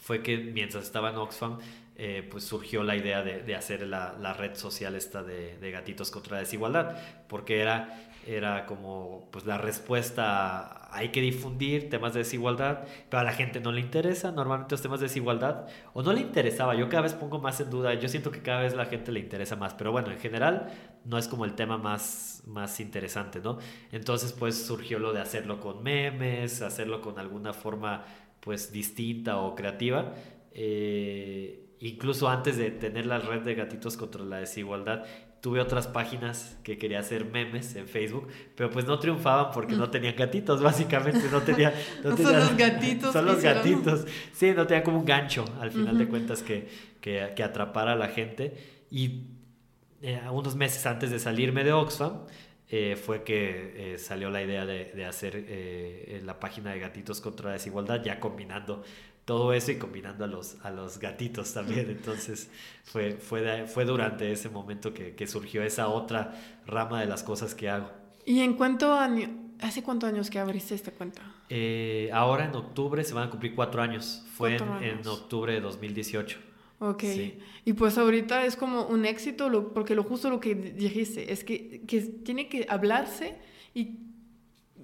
fue que mientras estaba en Oxfam, eh, pues surgió la idea de, de hacer la, la, red social esta de, de, Gatitos contra la Desigualdad, porque era, era como pues la respuesta, hay que difundir temas de desigualdad, pero a la gente no le interesa normalmente los temas de desigualdad, o no le interesaba, yo cada vez pongo más en duda, yo siento que cada vez la gente le interesa más, pero bueno, en general no es como el tema más, más interesante, ¿no? Entonces pues surgió lo de hacerlo con memes, hacerlo con alguna forma pues distinta o creativa. Eh, incluso antes de tener la red de gatitos contra la desigualdad, tuve otras páginas que quería hacer memes en Facebook, pero pues no triunfaban porque no tenían gatitos, básicamente no tenía... No son los gatitos. Son los gatitos. Sí, no tenía como un gancho, al final de cuentas, que, que, que, atrapara a la gente. Y eh, unos meses antes de salirme de Oxfam, eh, fue que eh, salió la idea de, de hacer la página de Gatitos contra la Desigualdad, ya combinando todo eso y combinando a los, a los gatitos también. Entonces fue, fue, fue durante ese momento que, que, surgió esa otra rama de las cosas que hago. ¿Y en cuánto año, hace cuántos años que abriste esta cuenta? Eh, ahora en octubre se van a cumplir cuatro años. Fue en, en, octubre de 2018. Ok. Y pues ahorita es como un éxito lo, porque lo justo lo que dijiste es que, que tiene que hablarse y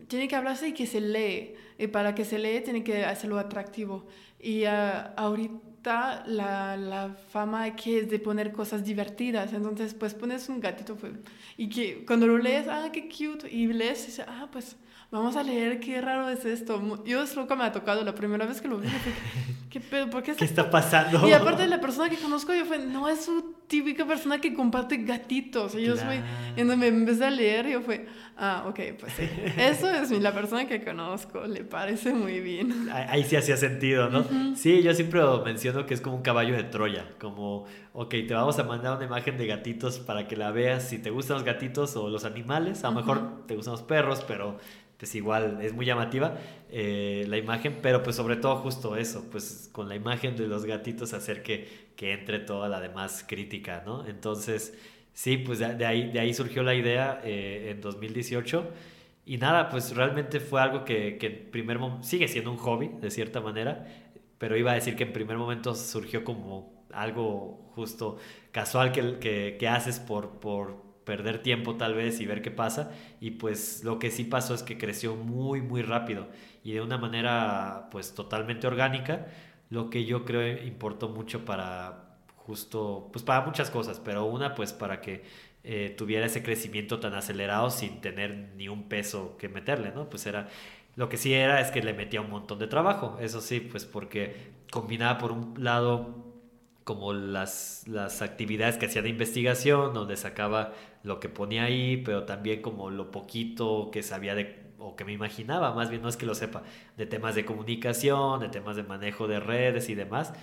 tiene que hablarse y que se lee. Y para que se lee tiene que hacerlo atractivo. Y uh, ahorita, la, la, fama que es de poner cosas divertidas. Entonces, pues pones un gatito pues, y que cuando lo lees, ah, qué cute, y lees y dices, ah, pues vamos a leer qué raro es esto. Yo es que me ha tocado la primera vez que lo vi. ¿Qué, pedo? ¿Por qué, ¿Qué está pasando? Y aparte la persona que conozco yo fue, no es su típica persona que comparte gatitos. Y yo soy, y me empecé a leer yo fue, ah, ok, pues sí. Eso es la persona que conozco, le parece muy bien. Ahí sí hacía sentido, ¿no? Sí, yo siempre menciono que es como un caballo de Troya, como, ok, te vamos a mandar una imagen de gatitos para que la veas si te gustan los gatitos o los animales. A lo mejor te gustan los perros, pero pues igual es muy llamativa eh, la imagen, pero pues sobre todo justo eso, pues con la imagen de los gatitos hacer que, que entre toda la demás crítica, ¿no? Entonces, sí, pues de, ahí, de ahí surgió la idea eh, en 2018 y nada, pues realmente fue algo que, que en primer sigue siendo un hobby de cierta manera, pero iba a decir que en primer momento surgió como algo justo casual que, que, haces por perder tiempo tal vez y ver qué pasa. Y pues lo que sí pasó es que creció muy, muy rápido y de una manera pues totalmente orgánica, lo que yo creo importó mucho para justo, pues para muchas cosas, pero una pues para que eh, tuviera ese crecimiento tan acelerado sin tener ni un peso que meterle, ¿no? Pues era, lo que sí era es que le metía un montón de trabajo, eso sí, pues porque combinaba por un lado como las, las actividades que hacía de investigación, donde sacaba lo que ponía ahí, pero también como lo poquito que sabía de, o que me imaginaba, más bien no es que lo sepa, de temas de comunicación, de temas de manejo de redes y demás.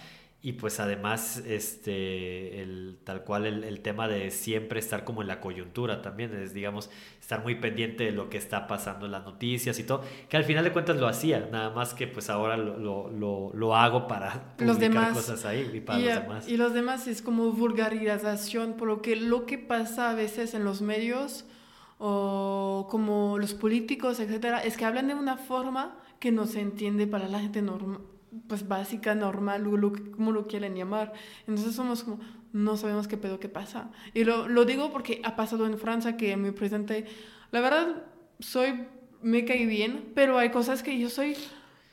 Y pues además, este, el, tal cual el, el, tema de siempre estar como en la coyuntura también, es digamos, estar muy pendiente de lo que está pasando en las noticias y todo, que al final de cuentas lo hacía, nada más que pues ahora lo, lo, lo, hago para publicar los demás. cosas ahí y para y, los demás. Y los demás es como vulgarización, por lo que lo que pasa a veces en los medios o como los políticos, etcétera, es que hablan de una forma que no se entiende para la gente normal pues básica, normal, lo, como lo quieren llamar. Entonces somos como, no sabemos qué pedo qué pasa. Y lo, lo digo porque ha pasado en Francia que mi presidente, la verdad, soy, me cae bien, pero hay cosas que yo soy,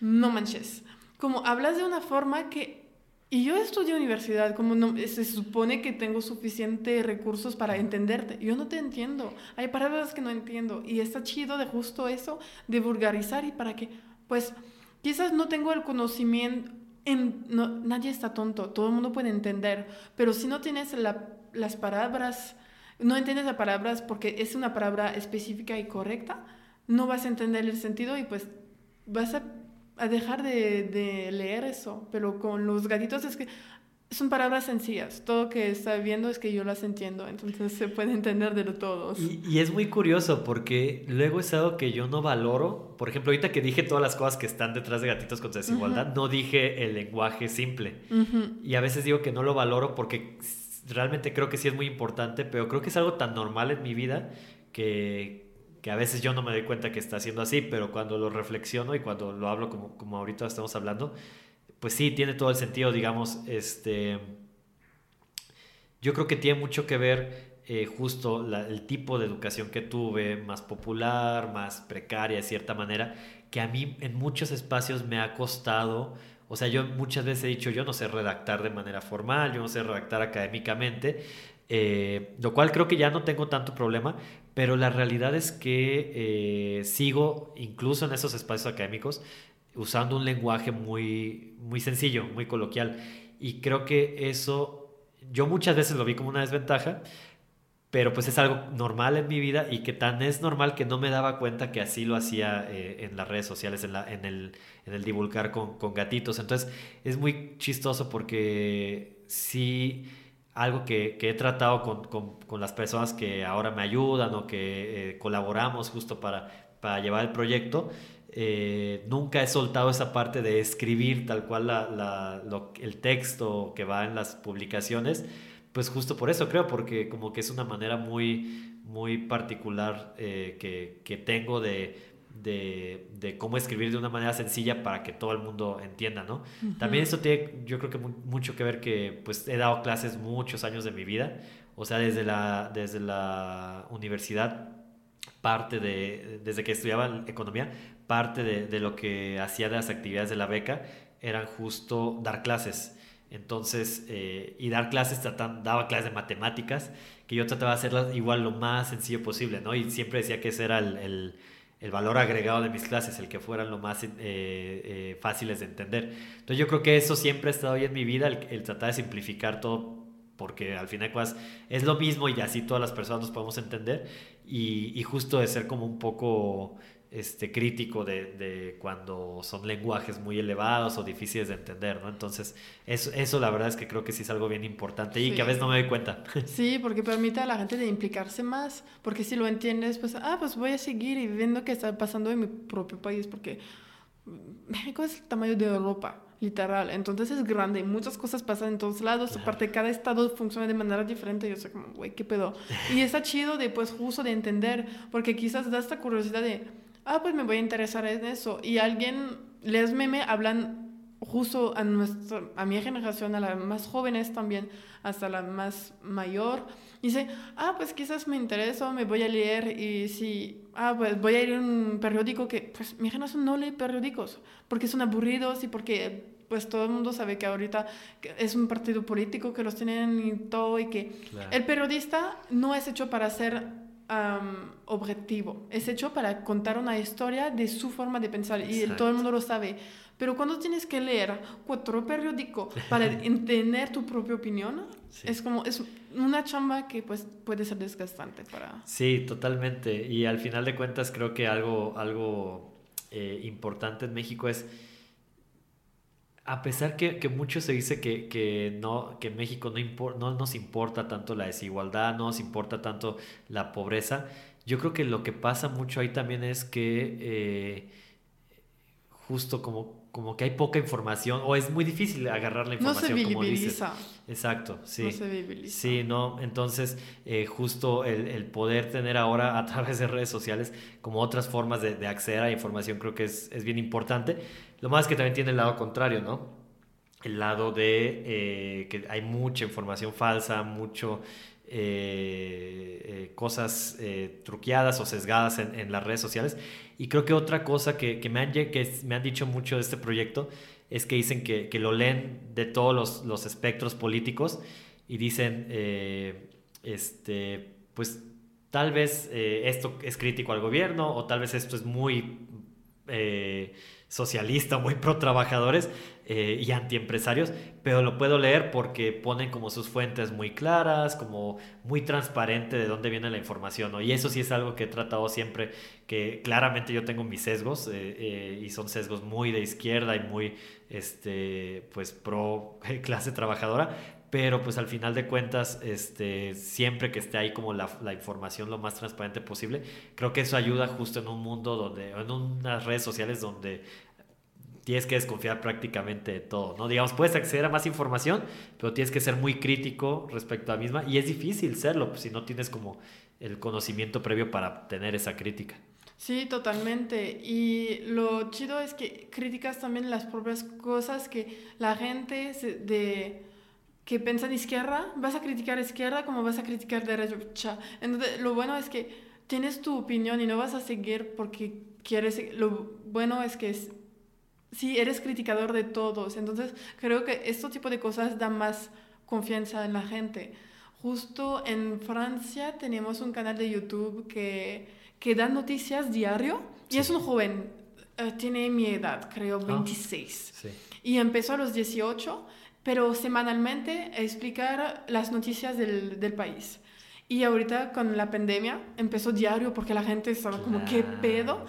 no manches. Como hablas de una forma que y yo estudié universidad, como no, se supone que tengo suficientes recursos para entenderte. Yo no te entiendo. Hay palabras que no entiendo. Y está chido de justo eso, de vulgarizar y para que, pues, Quizás no tengo el conocimiento, en, nadie está tonto, todo el mundo puede entender, pero si no tienes las palabras, no entiendes las palabras porque es una palabra específica y correcta, no vas a entender el sentido y pues vas a, a dejar de, de, leer eso. Pero con los gatitos es que son palabras sencillas. Todo que está viendo es que yo las entiendo, entonces se puede entender de todos. Y, y, es muy curioso porque luego es algo que yo no valoro. Por ejemplo, ahorita que dije todas las cosas que están detrás de Gatitos con Desigualdad, no dije el lenguaje simple. Y a veces digo que no lo valoro porque realmente creo que sí es muy importante, pero creo que es algo tan normal en mi vida que, que a veces yo no me doy cuenta que está siendo así, pero cuando lo reflexiono y cuando lo hablo como, como ahorita estamos hablando, pues sí, tiene todo el sentido, digamos, este, yo creo que tiene mucho que ver eh, justo el tipo de educación que tuve, más popular, más precaria de cierta manera, que a mí en muchos espacios me ha costado, o sea, yo muchas veces he dicho, yo no sé redactar de manera formal, yo no sé redactar académicamente, eh, lo cual creo que ya no tengo tanto problema, pero la realidad es que eh, sigo, incluso en esos espacios académicos, usando un lenguaje muy, muy sencillo, muy coloquial. Y creo que eso, yo muchas veces lo vi como una desventaja, pero pues es algo normal en mi vida y que tan es normal que no me daba cuenta que así lo hacía eh, en las redes sociales, en, la, en, el, en el divulgar con, con, gatitos. Entonces es muy chistoso porque sí, algo que, que he tratado con, con, con, las personas que ahora me ayudan o que eh, colaboramos justo para, para llevar el proyecto, eh, nunca he soltado esa parte de escribir tal cual la, el texto que va en las publicaciones, pues justo por eso creo, porque como que es una manera muy, muy particular eh, que, que, tengo de, de, de, cómo escribir de una manera sencilla para que todo el mundo entienda, ¿no? También eso tiene, yo creo que mucho que ver que pues he dado clases muchos años de mi vida, o sea, desde la, desde la universidad parte de, desde que estudiaba economía, parte de, de, lo que hacía de las actividades de la beca eran justo dar clases. Entonces, eh, y dar clases, daba clases de matemáticas, que yo trataba de hacerlas igual lo más sencillo posible, ¿no? Y siempre decía que ese era el, el, valor agregado de mis clases, el que fueran lo más eh, eh, fáciles de entender. Entonces yo creo que eso siempre ha estado ahí en mi vida, el, tratar de simplificar todo porque al final de cuentas es lo mismo y así todas las personas nos podemos entender y, y justo de ser como un poco este, crítico de, de, cuando son lenguajes muy elevados o difíciles de entender, ¿no? Entonces, eso, eso la verdad es que creo que sí es algo bien importante y que a veces no me doy cuenta. Sí, porque permite a la gente de implicarse más, porque si lo entiendes, pues, ah, pues voy a seguir y viendo qué está pasando en mi propio país, porque México es el tamaño de Europa, literal, entonces es grande, muchas cosas pasan en todos lados, aparte cada estado funciona de manera diferente, yo sé como, güey, qué pedo. Y está chido de, pues, justo de entender, porque quizás da esta curiosidad de ah, pues me voy a interesar en eso. Y alguien, les meme, hablan justo a, nuestra, a mi generación, a las más jóvenes también, hasta la más mayor. Y dice, ah, pues quizás me interesa, me voy a leer y si, ah, pues voy a ir a un periódico que, pues mi generación no lee periódicos, porque son aburridos y porque pues todo el mundo sabe que ahorita es un partido político que los tienen y todo y que el periodista no es hecho para ser objetivo. Es hecho para contar una historia de su forma de pensar y todo el mundo lo sabe. Pero cuando tienes que leer cuatro periódicos para entender tu propia opinión, es como es una chamba que pues puede ser desgastante para... Sí, totalmente. Y al final de cuentas creo que algo, algo eh, importante en México es a pesar que, que, mucho se dice que, que no, que México no, no nos importa tanto la desigualdad, no nos importa tanto la pobreza, yo creo que lo que pasa mucho ahí también es que eh, justo como, como que hay poca información o es muy difícil agarrar la información. No se visibiliza. Exacto, sí. No se visibiliza. Sí, no, entonces eh, justo el, el, poder tener ahora a través de redes sociales como otras formas de, de acceder a información creo que es, es bien importante. Lo más que también tiene el lado contrario, ¿no? El lado de eh, que hay mucha información falsa, mucho eh, eh, cosas truqueadas o sesgadas en, las redes sociales. Y creo que otra cosa que, que, me, han, que me han dicho mucho de este proyecto es que dicen que, que lo leen de todos los, los espectros políticos y dicen, este, pues tal vez esto es crítico al gobierno o tal vez esto es muy socialista, muy pro trabajadores eh, y antiempresarios, pero lo puedo leer porque ponen como sus fuentes muy claras, como muy transparente de dónde viene la información, Y eso sí es algo que he tratado siempre, que claramente yo tengo mis sesgos eh, eh, y son sesgos muy de izquierda y muy, este, pues, pro clase trabajadora, pero pues al final de cuentas, este, siempre que esté ahí como la, información lo más transparente posible, creo que eso ayuda justo en un mundo donde, en unas redes sociales donde tienes que desconfiar prácticamente de todo, ¿no? Digamos, puedes acceder a más información, pero tienes que ser muy crítico respecto a la misma y es difícil serlo pues, si no tienes como el conocimiento previo para tener esa crítica. Sí, totalmente. Y lo chido es que criticas también las propias cosas que la gente de que piensa en izquierda, vas a criticar izquierda como vas a criticar derecha. Entonces, lo bueno es que tienes tu opinión y no vas a seguir porque quieres... Lo bueno es que es, sí, eres criticador de todos. Entonces, creo que este tipo de cosas dan más confianza en la gente. Justo en Francia tenemos un canal de YouTube que, que da noticias diario y es un joven, eh, tiene mi edad, creo, 26. Ah, sí. Y empezó a los 18 pero semanalmente explicar las noticias del, del, país. Y ahorita con la pandemia empezó diario porque la gente estaba como, ¿qué pedo?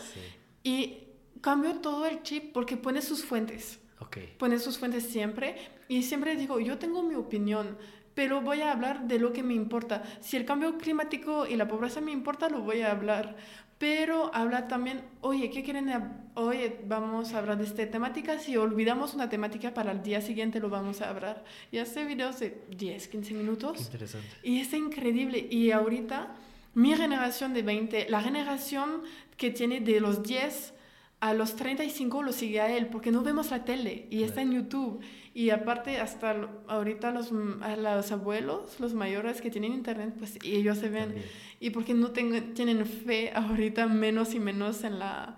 Y cambió todo el chip porque pone sus fuentes. Okay. Pone sus fuentes siempre. Y siempre digo, yo tengo mi opinión, pero voy a hablar de lo que me importa. Si el cambio climático y la pobreza me importa, lo voy a hablar pero habla también, oye, ¿qué quieren? Oye, vamos a hablar de esta temática. Si olvidamos una temática para el día siguiente lo vamos a hablar. Y hace videos de 10, 15 minutos. interesante. Y es increíble. Y ahorita, mi generación de 20, la generación que tiene de los 10 a los 35 lo sigue a él, porque no vemos la tele y está en YouTube. Y aparte, hasta ahorita los, los abuelos, los mayores que tienen internet, pues ellos se ven. Y porque no tengo, tienen fe ahorita menos y menos en la,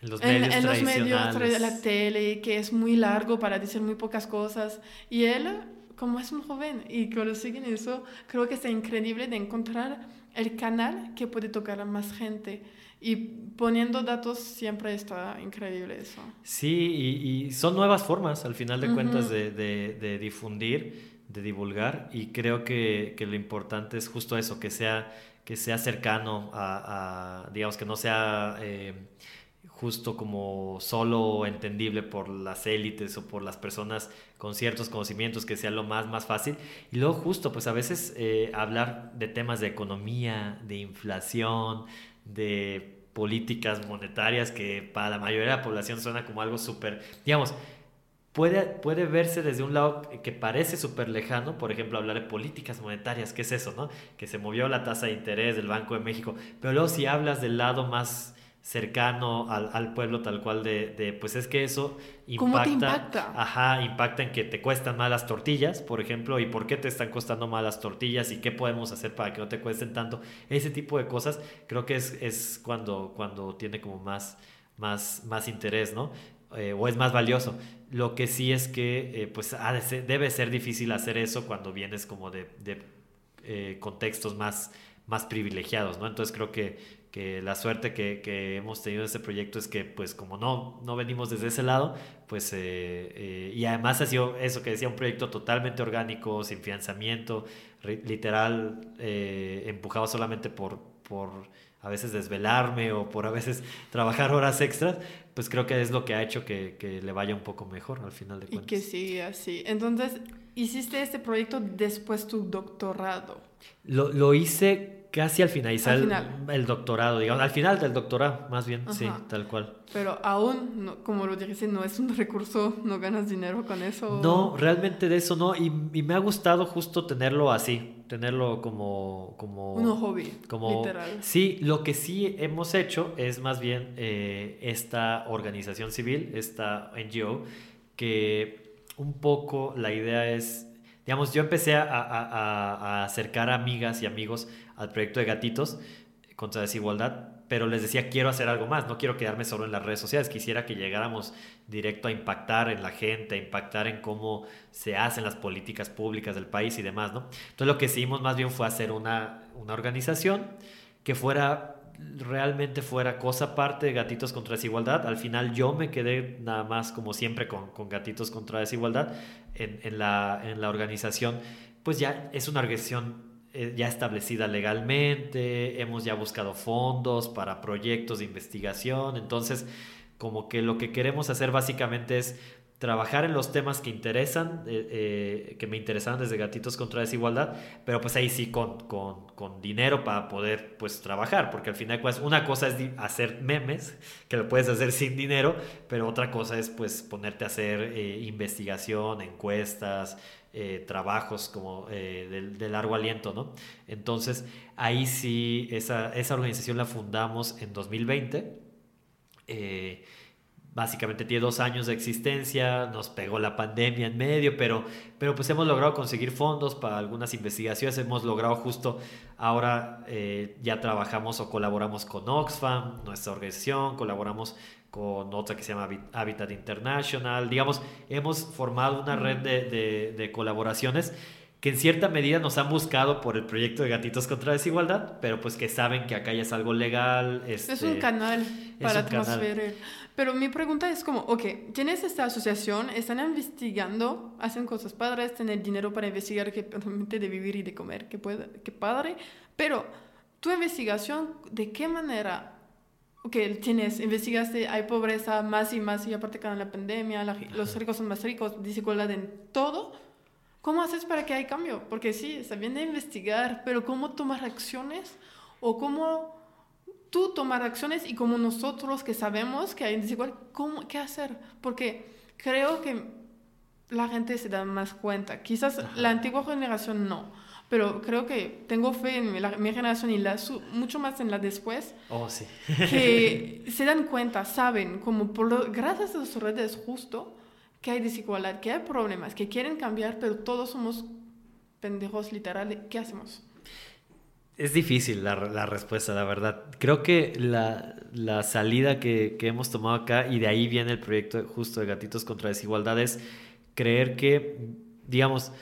En los medios en los medios, la tele, que es muy largo para decir muy pocas cosas. Y él, como es un joven y que lo siguen eso, creo que está increíble de encontrar el canal que puede tocar a más gente. Y poniendo datos siempre está increíble eso. Sí, y, y son nuevas formas, al final de cuentas, de, de- de difundir, de divulgar, y creo que, que lo importante es justo eso, que sea, que sea cercano a, a, digamos, que no sea eh, justo como solo entendible por las élites o por las personas con ciertos conocimientos, que sea lo más, más fácil. Y luego justo, pues a veces eh, hablar de temas de economía, de inflación, de políticas monetarias que para la mayoría de la población suena como algo súper, digamos, puede, puede verse desde un lado que parece súper lejano, por ejemplo, hablar de políticas monetarias, ¿qué es eso, no? Que se movió la tasa de interés del Banco de México, pero luego si hablas del lado más cercano al, al pueblo tal cual de, de, pues es que eso impacta, ¿Cómo te impacta? Ajá, impacta en que te cuestan más las tortillas, por ejemplo, y por qué te están costando más las tortillas y qué podemos hacer para que no te cuesten tanto. Ese tipo de cosas creo que es, es cuando, cuando tiene como más, más, más interés, ¿no? Eh, o es más valioso. Lo que sí es que eh, pues ha de ser- debe ser difícil hacer eso cuando vienes como de, de, eh, contextos más, más privilegiados, ¿no? Entonces creo que, que la suerte que, que hemos tenido en este proyecto es que pues como no, no venimos desde ese lado, pues eh, eh, y además ha sido eso que decía, un proyecto totalmente orgánico, sin financiamiento, ri- literal, eh, empujado solamente por, por a veces desvelarme o por a veces trabajar horas extras, pues creo que es lo que ha hecho que, que le vaya un poco mejor al final de Y cuentas. que sigue así. Entonces, hiciste este proyecto después tu doctorado. Lo, lo hice casi al finalizar Al el- final. El, doctorado, digamos, al final del doctorado, más bien, sí, tal cual. Pero aún, no- como lo dijiste, no es un recurso, no ganas dinero con eso. No, realmente de eso no, y, y me ha gustado justo tenerlo así, tenerlo como... como Un hobby, como, literal. Sí, lo que sí hemos hecho es más bien eh, esta organización civil, esta NGO, que un poco la idea es, digamos, yo empecé a, a- a- a acercar a amigas y amigos al proyecto de gatitos contra desigualdad, pero les decía, quiero hacer algo más, no quiero quedarme solo en las redes sociales, quisiera que llegáramos directo a impactar en la gente, a impactar en cómo se hacen las políticas públicas del país y demás, ¿no? Entonces lo que hicimos más bien fue hacer una, una organización que fuera realmente fuera cosa aparte de Gatitos contra Desigualdad. Al final yo me quedé nada más como siempre con, con Gatitos contra Desigualdad en, en la, en la organización. Pues ya es una organización ya establecida legalmente, hemos ya buscado fondos para proyectos de investigación, entonces como que lo que queremos hacer básicamente es trabajar en los temas que interesan, eh, eh, que me interesaban desde Gatitos contra Desigualdad, pero pues ahí sí con, con, con dinero para poder pues trabajar, porque al final pues una cosa es hacer memes, que lo puedes hacer sin dinero, pero otra cosa es pues ponerte a hacer eh, investigación, encuestas, eh, trabajos como eh, de, largo aliento, ¿no? Entonces ahí sí, esa, esa organización la fundamos en 2020. Eh, básicamente tiene dos años de existencia, nos pegó la pandemia en medio, pero, pero pues hemos logrado conseguir fondos para algunas investigaciones, hemos logrado justo ahora eh, ya trabajamos o colaboramos con Oxfam, nuestra organización, colaboramos con otra que se llama Habi- Habitat International, digamos, hemos formado una red de, de- de colaboraciones que en cierta medida nos han buscado por el proyecto de Gatitos contra Desigualdad, pero pues que saben que acá ya es algo legal. Es este, un canal para transferir. Pero mi pregunta es como, ok, tienes esta asociación, están investigando, hacen cosas padres, tener dinero para investigar que permite de vivir y de comer, que puede, que padre, pero tu investigación, ¿de qué manera? Ok, tienes, investigaste, hay pobreza más y más y aparte con la pandemia, la- los ricos son más ricos, desigualdad en todo. ¿Cómo haces para que haya cambio? Porque sí, está bien de investigar, pero ¿cómo tomar acciones? ¿O cómo tú tomar acciones y como nosotros que sabemos que hay desigualdad, ¿cómo, ¿qué hacer? Porque creo que la gente se da más cuenta. Quizás Ajá. la antigua generación no, pero creo que tengo fe en mi, la- mi generación y la, su- mucho más en la después, Oh, sí. que se dan cuenta, saben, como por lo- gracias a sus redes justo, que hay desigualdad, que hay problemas, que quieren cambiar, pero todos somos pendejos literal. ¿Qué hacemos? Es difícil la, la, respuesta, la verdad. Creo que la, la salida que, que, hemos tomado acá, y de ahí viene el proyecto justo de Gatitos contra Desigualdades, creer que, digamos,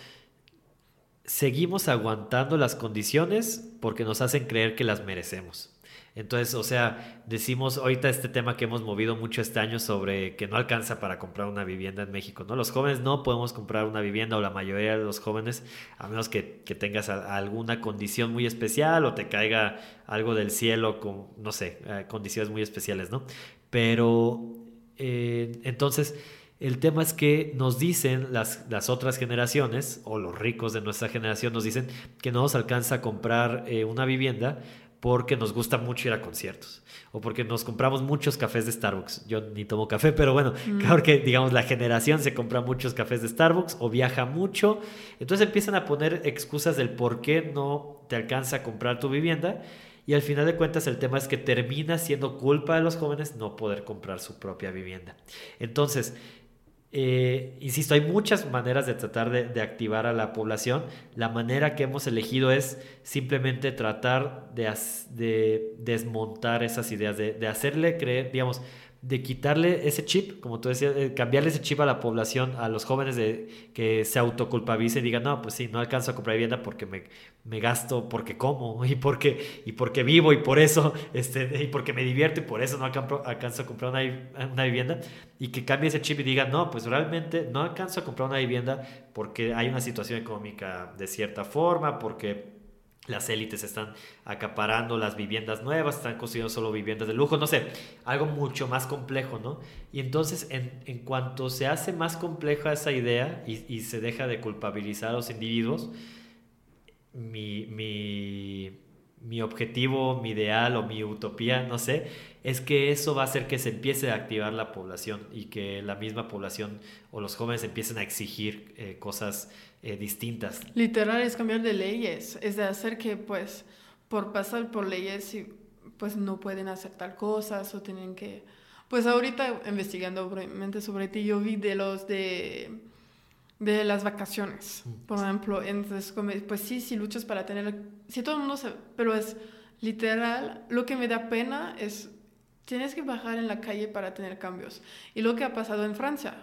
seguimos aguantando las condiciones porque nos hacen creer que las merecemos. Entonces, o sea, decimos ahorita este tema que hemos movido mucho este año sobre que no alcanza para comprar una vivienda en México, ¿no? Los jóvenes no podemos comprar una vivienda o la mayoría de los jóvenes, a menos que, tengas alguna condición muy especial o te caiga algo del cielo con, no sé, eh, condiciones muy especiales, ¿no? Pero, eh, entonces, el tema es que nos dicen las, las, otras generaciones, o los ricos de nuestra generación, nos dicen que no nos alcanza a comprar eh, una vivienda porque nos gusta mucho ir a conciertos o porque nos compramos muchos cafés de Starbucks. Yo ni tomo café, pero bueno, mm. claro que digamos la generación se compra muchos cafés de Starbucks o viaja mucho. Entonces empiezan a poner excusas del por qué no te alcanza a comprar tu vivienda y al final de cuentas el tema es que termina siendo culpa de los jóvenes no poder comprar su propia vivienda. Entonces, eh, insisto, hay muchas maneras de tratar de, activar a la población. La manera que hemos elegido es simplemente tratar de, de desmontar esas ideas, de, de hacerle creer, digamos, de quitarle ese chip, como tú decías, cambiarle ese chip a la población, a los jóvenes de que se autoculpabilicen y digan, no, pues sí, no alcanzo a comprar vivienda porque me, me gasto, porque como, y porque, y porque vivo, y por eso, este, y porque me divierto, y por eso no alcanzo, a comprar una, una vivienda, y que cambie ese chip y diga, no, pues realmente no alcanzo a comprar una vivienda porque hay una situación económica de cierta forma, porque las élites están acaparando las viviendas nuevas, están construyendo solo viviendas de lujo, no sé, algo mucho más complejo, ¿no? Y entonces, en, cuanto se hace más compleja esa idea y, y, se deja de culpabilizar a los individuos, mi, mi, mi objetivo, mi ideal o mi utopía, no sé, es que eso va a hacer que se empiece a activar la población y que la misma población o los jóvenes empiecen a exigir eh, cosas eh, distintas. Literal es cambiar de leyes, es de hacer que pues por pasar por leyes pues no pueden hacer tal cosas o tienen que... Pues ahorita investigando brevemente sobre ti, yo vi de los de, de las vacaciones, mm. por ejemplo. Entonces, pues sí, si luchas para tener... Si todo el mundo se... Pero es literal, lo que me da pena es... Tienes que bajar en la calle para tener cambios. Y lo que ha pasado en Francia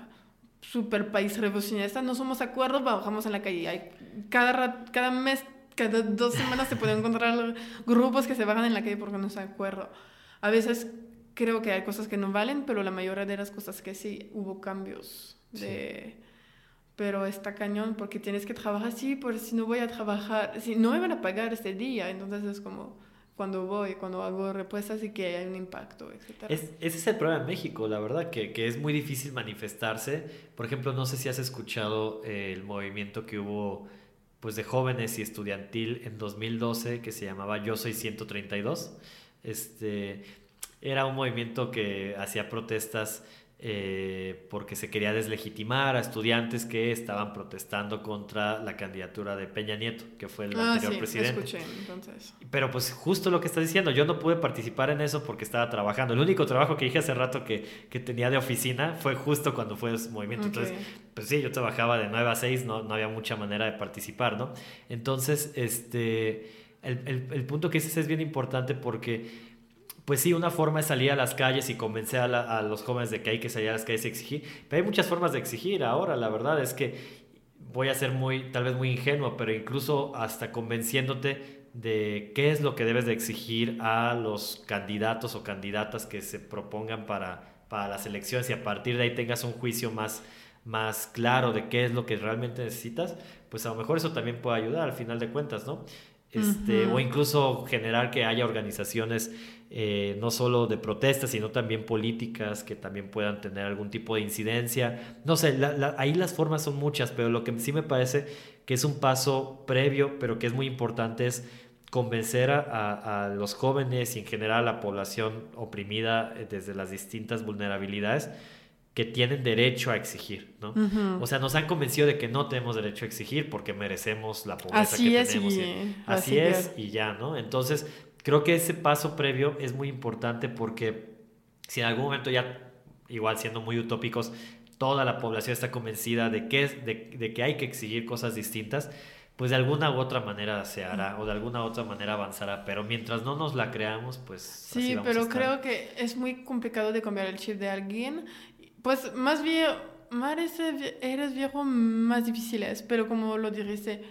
super país revolucionista, no somos acuerdos, bajamos en la calle. Hay, cada, cada mes, cada dos semanas se pueden encontrar grupos que se bajan en la calle porque no de acuerdo. A veces creo que hay cosas que no valen, pero la mayoría de las cosas que sí hubo cambios de... Pero está cañón porque tienes que trabajar, sí, por si no voy a trabajar, si no me van a pagar este día, entonces es como cuando voy, cuando hago respuestas y que hay un impacto, etc. Es, ese es el problema en México, la verdad, que, que, es muy difícil manifestarse. Por ejemplo, no sé si has escuchado eh, el movimiento que hubo pues, de jóvenes y estudiantil en 2012 que se llamaba Yo Soy 132. Este, era un movimiento que hacía protestas eh, porque se quería deslegitimar a estudiantes que estaban protestando contra la candidatura de Peña Nieto, que fue el ah, anterior sí, presidente. Escuché, entonces. Pero pues justo lo que estás diciendo, yo no pude participar en eso porque estaba trabajando. El único trabajo que dije hace rato que, que tenía de oficina fue justo cuando fue ese movimiento. Entonces, pues sí, yo trabajaba de 9 a 6, no, no había mucha manera de participar, ¿no? Entonces, este, el, el, el punto que dices es bien importante porque pues sí, una forma es salir a las calles y convencer a, los jóvenes de que hay que salir a las calles y exigir, pero hay muchas formas de exigir ahora, la verdad es que voy a ser muy, tal vez muy ingenuo, pero incluso hasta convenciéndote de qué es lo que debes de exigir a los candidatos o candidatas que se propongan para, para las elecciones y a partir de ahí tengas un juicio más, más claro de qué es lo que realmente necesitas, pues a lo mejor eso también puede ayudar al final de cuentas, ¿no? Este, O incluso generar que haya organizaciones eh, no solo de protestas, sino también políticas que también puedan tener algún tipo de incidencia. No sé, ahí las formas son muchas, pero lo que sí me parece que es un paso previo, pero que es muy importante es convencer a, a, los jóvenes y en general a la población oprimida eh, desde las distintas vulnerabilidades que tienen derecho a exigir, ¿no? O sea, nos han convencido de que no tenemos derecho a exigir porque merecemos la pobreza que tenemos. así, es y ya, ¿no? Entonces, creo que ese paso previo es muy importante porque si en algún momento ya, igual siendo muy utópicos, toda la población está convencida de que, de, de que hay que exigir cosas distintas, pues de alguna u otra manera se hará o de alguna u otra manera avanzará, pero mientras no nos la creamos, pues... Sí, pero creo que es muy complicado de cambiar el chip de alguien. Pues más bien, más eres viejo, más difícil es, pero como lo dijiste,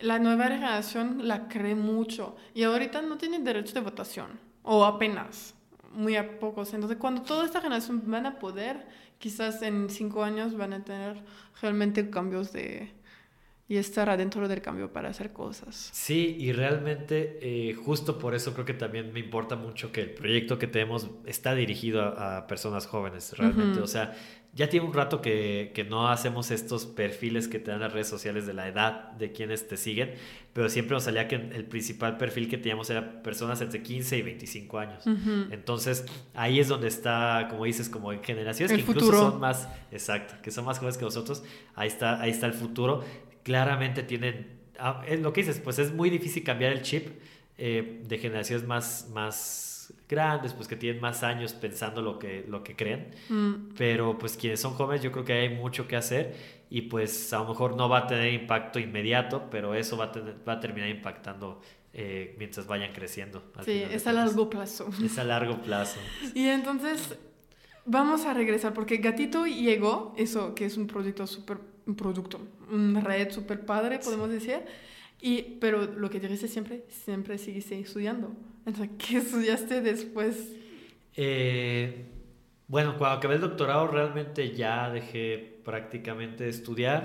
la nueva generación la cree mucho y ahorita no tienen derecho de votación, o apenas, muy a pocos. Entonces, cuando toda esta generación van a poder, quizás en cinco años van a tener realmente cambios de y estar adentro del cambio para hacer cosas. Sí, y realmente eh, justo por eso creo que también me importa mucho que el proyecto que tenemos está dirigido a, personas jóvenes, realmente. O sea, ya tiene un rato que, que, no hacemos estos perfiles que te dan las redes sociales de la edad de quienes te siguen, pero siempre nos salía que el principal perfil que teníamos era personas entre 15 y 25 años. Entonces, ahí es donde está, como dices, como en generaciones que incluso son más, exacto, que son más jóvenes que nosotros, ahí está, ahí está el futuro. Claramente tienen, ah, lo que dices, pues es muy difícil cambiar el chip eh, de generaciones más, más grandes, pues que tienen más años pensando lo que, lo que creen, mm. pero pues quienes son jóvenes yo creo que hay mucho que hacer y pues a lo mejor no va a tener impacto inmediato, pero eso va a, va a terminar impactando eh, mientras vayan creciendo. Sí, es a largo plazo. Es a largo plazo. y entonces vamos a regresar porque Gatito llegó, eso que es un proyecto súper un producto, una red súper padre, podemos decir. Y, pero lo que dijiste siempre, siempre seguiste estudiando. ¿qué estudiaste después? Eh, bueno, cuando acabé el doctorado realmente ya dejé prácticamente de estudiar.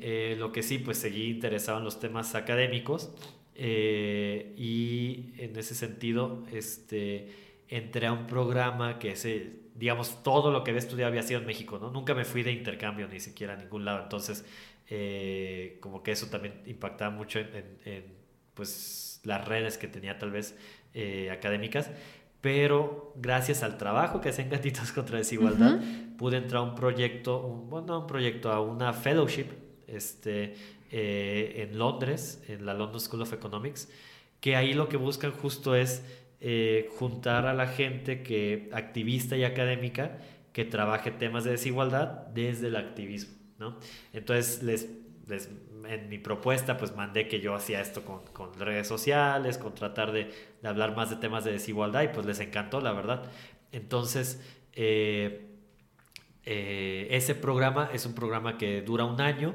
Eh, lo que sí, pues seguí interesado en los temas académicos. Eh, y en ese sentido, este, entré a un programa que se digamos, todo lo que había estudiado había sido en México, ¿no? Nunca me fui de intercambio ni siquiera a ningún lado, entonces eh, como que eso también impactaba mucho en, pues, las redes que tenía tal vez eh, académicas, pero gracias al trabajo que hacen Gatitos contra Desigualdad, pude entrar a un proyecto, un, bueno, un proyecto, a una fellowship este, eh, en Londres, en la London School of Economics, que ahí lo que buscan justo es eh, juntar a la gente que, activista y académica que trabaje temas de desigualdad desde el activismo, ¿no? Entonces, les, en mi propuesta, pues mandé que yo hacía esto con, con redes sociales, con tratar de, de, hablar más de temas de desigualdad y pues les encantó, la verdad. Entonces, eh, eh, ese programa es un programa que dura un año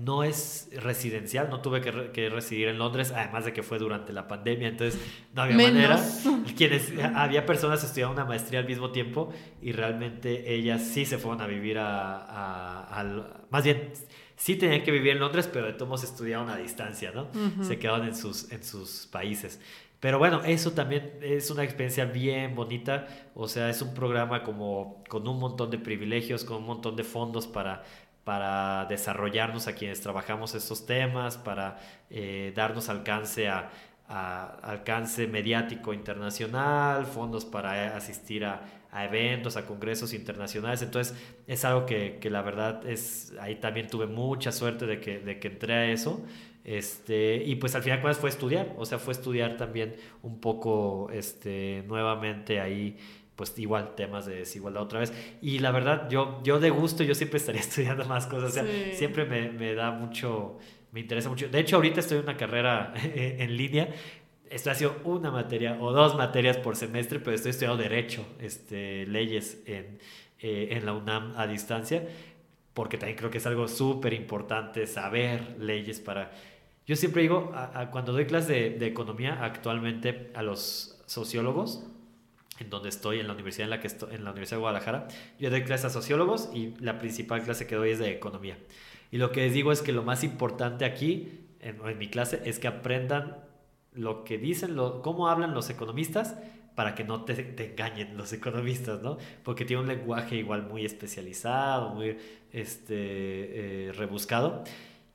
no es residencial, no tuve que, residir en Londres, además de que fue durante la pandemia, entonces no había manera. Quienes, había personas estudiando una maestría al mismo tiempo y realmente ellas sí se fueron a vivir a, más bien, sí tenían que vivir en Londres, pero de todos estudiaron a distancia, ¿no? Se quedaban en sus, en sus países. Pero bueno, eso también es una experiencia bien bonita, o sea, es un programa como con un montón de privilegios, con un montón de fondos para para desarrollarnos a quienes trabajamos estos temas, para eh, darnos alcance a, alcance mediático internacional, fondos para asistir a, eventos, a congresos internacionales. Entonces es algo que, la verdad es, ahí también tuve mucha suerte de que, de que entré a eso. Este, y pues al final fue estudiar, o sea, fue estudiar también un poco este, nuevamente ahí pues igual temas de desigualdad otra vez. Y la verdad, yo, yo de gusto, yo siempre estaría estudiando más cosas, o sea, siempre me, me, da mucho, me interesa mucho. De hecho, ahorita estoy en una carrera en línea, estoy haciendo una materia o dos materias por semestre, pero estoy estudiando Derecho, este, leyes en, eh, en la UNAM a distancia, porque también creo que es algo súper importante saber leyes para... Yo siempre digo, cuando doy clases de, de economía actualmente a los sociólogos, en donde estoy, en la universidad en la que estoy, en la Universidad de Guadalajara, yo doy clases a sociólogos y la principal clase que doy es de economía. Y lo que les digo es que lo más importante aquí, en, en mi clase, es que aprendan lo que dicen, lo, cómo hablan los economistas para que no te, te, engañen los economistas, ¿no? Porque tiene un lenguaje igual muy especializado, muy este, eh, rebuscado.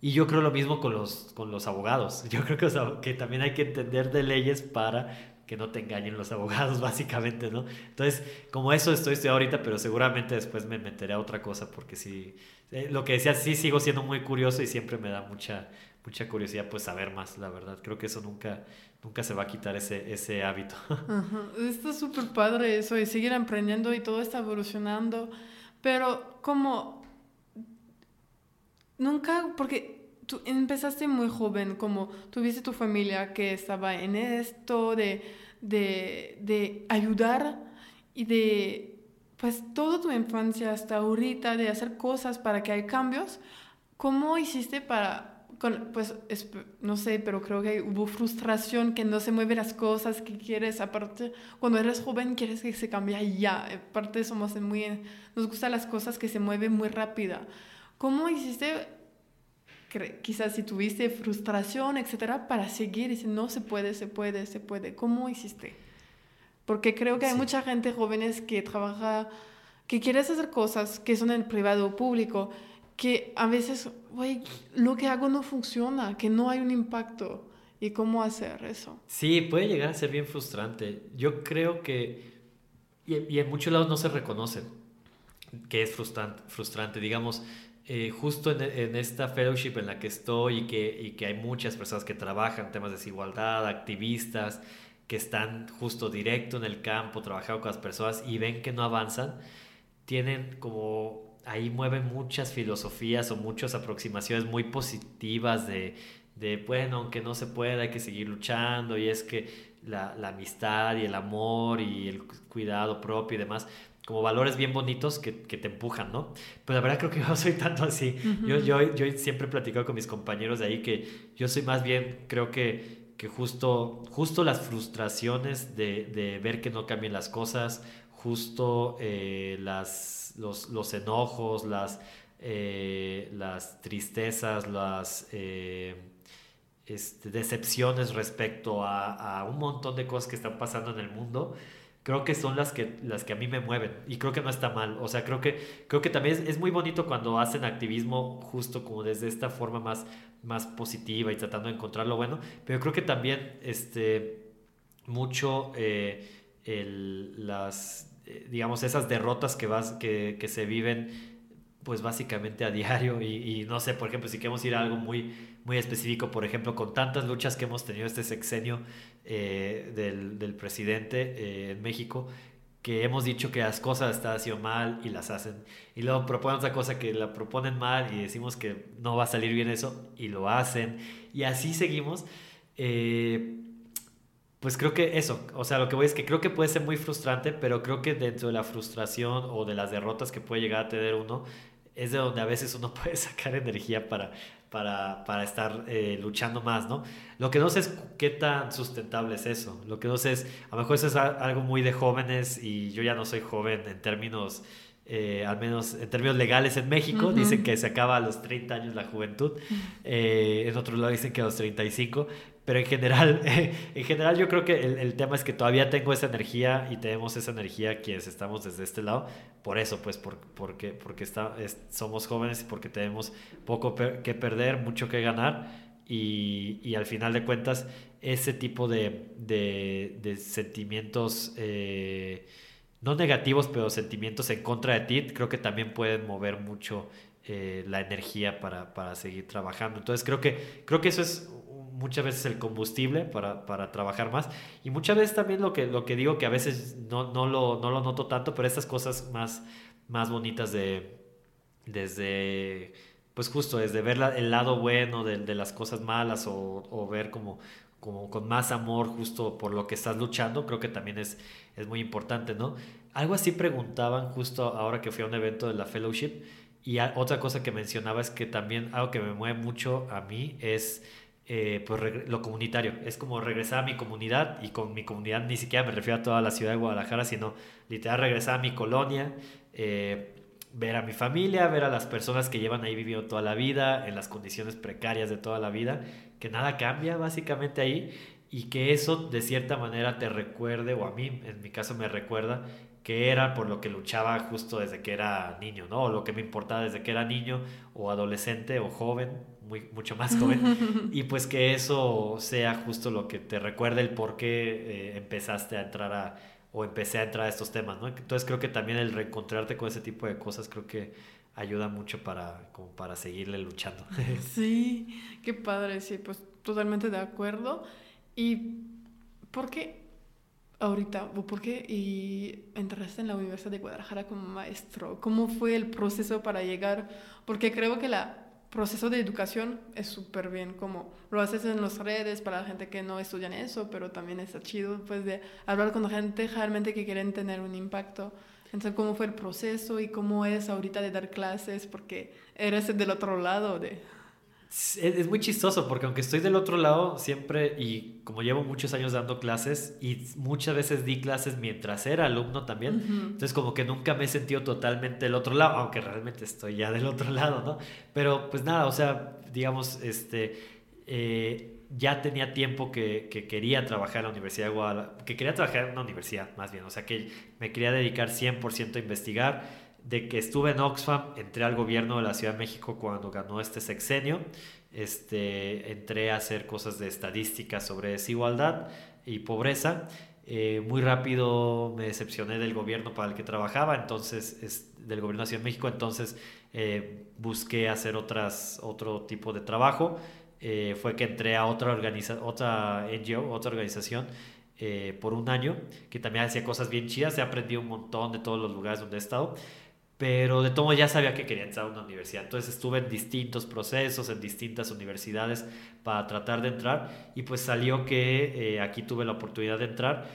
Y yo creo lo mismo con los, con los abogados. Yo creo que, que también hay que entender de leyes para que no te engañen los abogados, básicamente, ¿no? Entonces, como eso estoy estudiando ahorita, pero seguramente después me meteré a otra cosa, porque sí, eh, lo que decía, sí sigo siendo muy curioso y siempre me da mucha, mucha curiosidad, pues, saber más, la verdad. Creo que eso nunca, nunca se va a quitar ese, ese hábito. Está súper padre eso, y seguir aprendiendo y todo está evolucionando, pero como nunca, porque tú empezaste muy joven, como tuviste tu familia que estaba en esto, de, de, de ayudar y de pues toda tu infancia hasta ahorita de hacer cosas para que haya cambios, ¿cómo hiciste para, con, pues no sé, pero creo que hubo frustración, que no se mueven las cosas que quieres, aparte, cuando eres joven quieres que se cambie ya, aparte somos muy, nos gustan las cosas que se mueven muy rápida. ¿Cómo hiciste, quizás si tuviste frustración, etcétera, para seguir y si no se puede, se puede, se puede? ¿Cómo hiciste? Porque creo que hay mucha gente jóvenes que trabaja, que quiere hacer cosas que son en privado o público, que a veces, güey, lo que hago no funciona, que no hay un impacto. ¿Y cómo hacer eso? Sí, puede llegar a ser bien frustrante. Yo creo que, y, en muchos lados no se reconoce que es frustrante, frustrante. digamos, eh, justo en, esta fellowship en la que estoy y que, y que hay muchas personas que trabajan temas de desigualdad, activistas, que están justo directo en el campo, trabajando con las personas y ven que no avanzan, tienen como ahí mueven muchas filosofías o muchas aproximaciones muy positivas de, de bueno, aunque no se pueda, hay que seguir luchando y es que la, amistad y el amor y el cuidado propio y demás, como valores bien bonitos que, que, te empujan, ¿no? Pero la verdad creo que yo soy tanto así. yo, yo, yo siempre he platicado con mis compañeros de ahí que yo soy más bien, creo que que justo, justo las frustraciones de, de ver que no cambien las cosas, justo eh, las, los, los, enojos, las, eh, las tristezas, las eh, este, decepciones respecto a, a, un montón de cosas que están pasando en el mundo, creo que son las que, las que a mí me mueven y creo que no está mal. O sea, creo que, creo que también es, muy bonito cuando hacen activismo justo como desde esta forma más más positiva y tratando de encontrar lo bueno, pero creo que también este, mucho eh, las, eh, digamos, esas derrotas que, vas, que, que, se viven pues básicamente a diario y, no sé, por ejemplo, si queremos ir a algo muy, muy específico, por ejemplo, con tantas luchas que hemos tenido este sexenio eh, del, del, presidente en México, que hemos dicho que las cosas están haciendo mal y las hacen. Y luego proponen otra cosa que la proponen mal y decimos que no va a salir bien eso y lo hacen. Y así seguimos. Eh, pues creo que eso, o sea, lo que voy es que creo que puede ser muy frustrante, pero creo que dentro de la frustración o de las derrotas que puede llegar a tener uno, es de donde a veces uno puede sacar energía para, para, para estar eh, luchando más, ¿no? Lo que no sé es qué tan sustentable es eso. Lo que no sé es, a lo mejor eso es algo muy de jóvenes y yo ya no soy joven en términos, eh, al menos en términos legales en México. Dicen que se acaba a los 30 años la juventud. Eh, en otro lado dicen que a los 35 pero en general, en general yo creo que el, el, tema es que todavía tengo esa energía y tenemos esa energía quienes estamos desde este lado, por eso, pues, por, porque, porque está, somos jóvenes y porque tenemos poco que perder, mucho que ganar y, y, al final de cuentas ese tipo de, de, de sentimientos, eh, no negativos, pero sentimientos en contra de ti, creo que también pueden mover mucho eh, la energía para, para, seguir trabajando. Entonces creo que, creo que eso es muchas veces el combustible para, para, trabajar más. Y muchas veces también lo que, lo que digo, que a veces no, no, lo, no lo noto tanto, pero estas cosas más, más bonitas de, desde, pues justo, desde ver el lado bueno de, de las cosas malas o, ver como, como con más amor justo por lo que estás luchando, creo que también es, es muy importante, ¿no? Algo así preguntaban justo ahora que fui a un evento de la fellowship. Y otra cosa que mencionaba es que también algo que me mueve mucho a mí es eh, pues lo comunitario. Es como regresar a mi comunidad y con mi comunidad ni siquiera me refiero a toda la ciudad de Guadalajara, sino literal regresar a mi colonia, eh, ver a mi familia, ver a las personas que llevan ahí viviendo toda la vida, en las condiciones precarias de toda la vida, que nada cambia básicamente ahí y que eso de cierta manera te recuerde, o a mí en mi caso me recuerda, que era por lo que luchaba justo desde que era niño, ¿no? O lo que me importaba desde que era niño o adolescente o joven, muy, mucho más joven. y pues que eso sea justo lo que te recuerde el por qué eh, empezaste a entrar a, o empecé a entrar a estos temas, ¿no? Entonces creo que también el reencontrarte con ese tipo de cosas creo que ayuda mucho para, como para seguirle luchando. sí, qué padre, sí, pues totalmente de acuerdo. ¿Y por qué ahorita, por qué y entraste en la Universidad de Guadalajara como maestro? ¿Cómo fue el proceso para llegar? Porque creo que la proceso de educación es súper bien, como lo haces en las redes para la gente que no estudia eso, pero también está chido pues de hablar con gente realmente que quieren tener un impacto. Entonces, ¿cómo fue el proceso y cómo es ahorita de dar clases? Porque eres del otro lado de... Es, muy chistoso porque aunque estoy del otro lado siempre y como llevo muchos años dando clases y muchas veces di clases mientras era alumno también, entonces como que nunca me he sentido totalmente del otro lado, aunque realmente estoy ya del otro lado, ¿no? Pero pues nada, o sea, digamos, este, eh, ya tenía tiempo que, que, quería trabajar en la Universidad de Guadalajara, que quería trabajar en una universidad más bien, o sea, que me quería dedicar 100% a investigar de que estuve en Oxfam, entré al gobierno de la Ciudad de México cuando ganó este sexenio, este, entré a hacer cosas de estadística sobre desigualdad y pobreza. Eh, muy rápido me decepcioné del gobierno para el que trabajaba, entonces, es, del gobierno de la Ciudad de México, entonces eh, busqué hacer otras, otro tipo de trabajo. Eh, fue que entré a otra, organiza otra NGO, otra organización, por un año, que también hacía cosas bien chidas. He aprendido un montón de todos los lugares donde he estado pero de todo ya sabía que quería entrar a una universidad. Entonces estuve en distintos procesos, en distintas universidades para tratar de entrar y pues salió que eh, aquí tuve la oportunidad de entrar.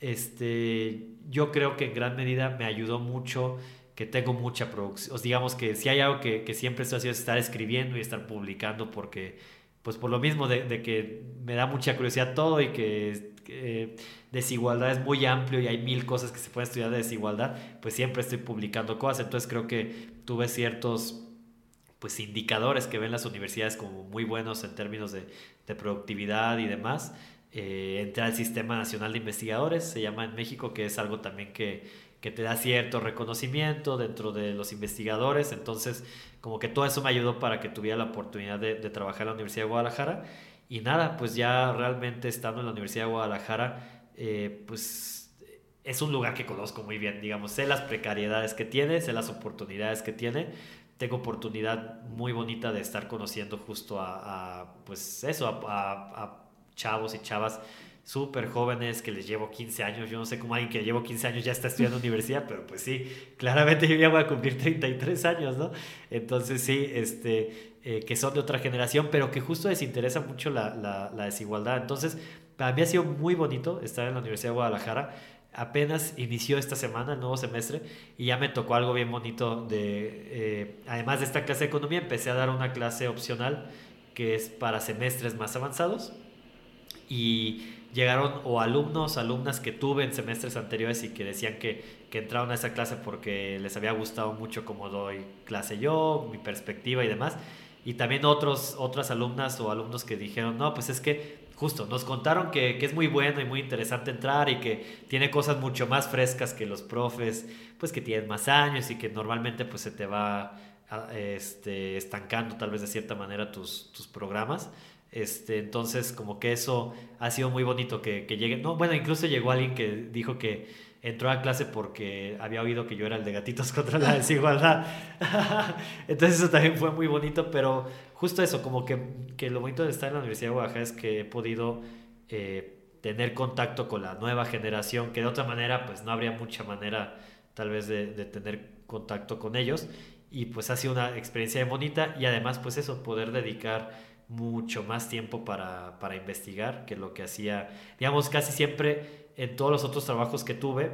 Este, yo creo que en gran medida me ayudó mucho que tengo mucha producción. Digamos que si hay algo que, que siempre estoy haciendo es estar escribiendo y estar publicando porque pues por lo mismo de, de que me da mucha curiosidad todo y que eh, desigualdad es muy amplio y hay mil cosas que se pueden estudiar de desigualdad, pues siempre estoy publicando cosas. Entonces creo que tuve ciertos pues indicadores que ven las universidades como muy buenos en términos de, de productividad y demás. Eh, entré al Sistema Nacional de Investigadores, se llama en México, que es algo también que, que te da cierto reconocimiento dentro de los investigadores. Entonces, como que todo eso me ayudó para que tuviera la oportunidad de, de trabajar en la Universidad de Guadalajara. Y nada, pues ya realmente estando en la Universidad de Guadalajara, eh, pues es un lugar que conozco muy bien, digamos, sé las precariedades que tiene, sé las oportunidades que tiene, tengo oportunidad muy bonita de estar conociendo justo a, pues eso, a, chavos y chavas súper jóvenes que les llevo 15 años. Yo no sé cómo alguien que llevo 15 años ya está estudiando universidad, pero pues sí, claramente yo ya voy a cumplir 33 años, ¿no? Entonces sí, este, eh, que son de otra generación, pero que justo les interesa mucho la, la, desigualdad. Entonces, para mí ha sido muy bonito estar en la Universidad de Guadalajara. Apenas inició esta semana el nuevo semestre y ya me tocó algo bien bonito de, eh, además de esta clase de economía, empecé a dar una clase opcional que es para semestres más avanzados y llegaron o alumnos, alumnas que tuve en semestres anteriores y que decían que, que entraron a esa clase porque les había gustado mucho cómo doy clase yo, mi perspectiva y demás y también otros, otras alumnas o alumnos que dijeron, no, pues es que justo nos contaron que, que, es muy bueno y muy interesante entrar y que tiene cosas mucho más frescas que los profes, pues que tienen más años y que normalmente pues se te va este, estancando tal vez de cierta manera tus, tus programas. Este, entonces como que eso ha sido muy bonito que, que llegue. No, bueno, incluso llegó alguien que dijo que entró a clase porque había oído que yo era el de gatitos contra la desigualdad. Entonces eso también fue muy bonito, pero justo eso, como que, que, lo bonito de estar en la Universidad de Guadalajara es que he podido eh, tener contacto con la nueva generación, que de otra manera pues no habría mucha manera tal vez de, de tener contacto con ellos. Y pues ha sido una experiencia bonita y además pues eso, poder dedicar mucho más tiempo para, para investigar que lo que hacía, digamos, casi siempre en todos los otros trabajos que tuve,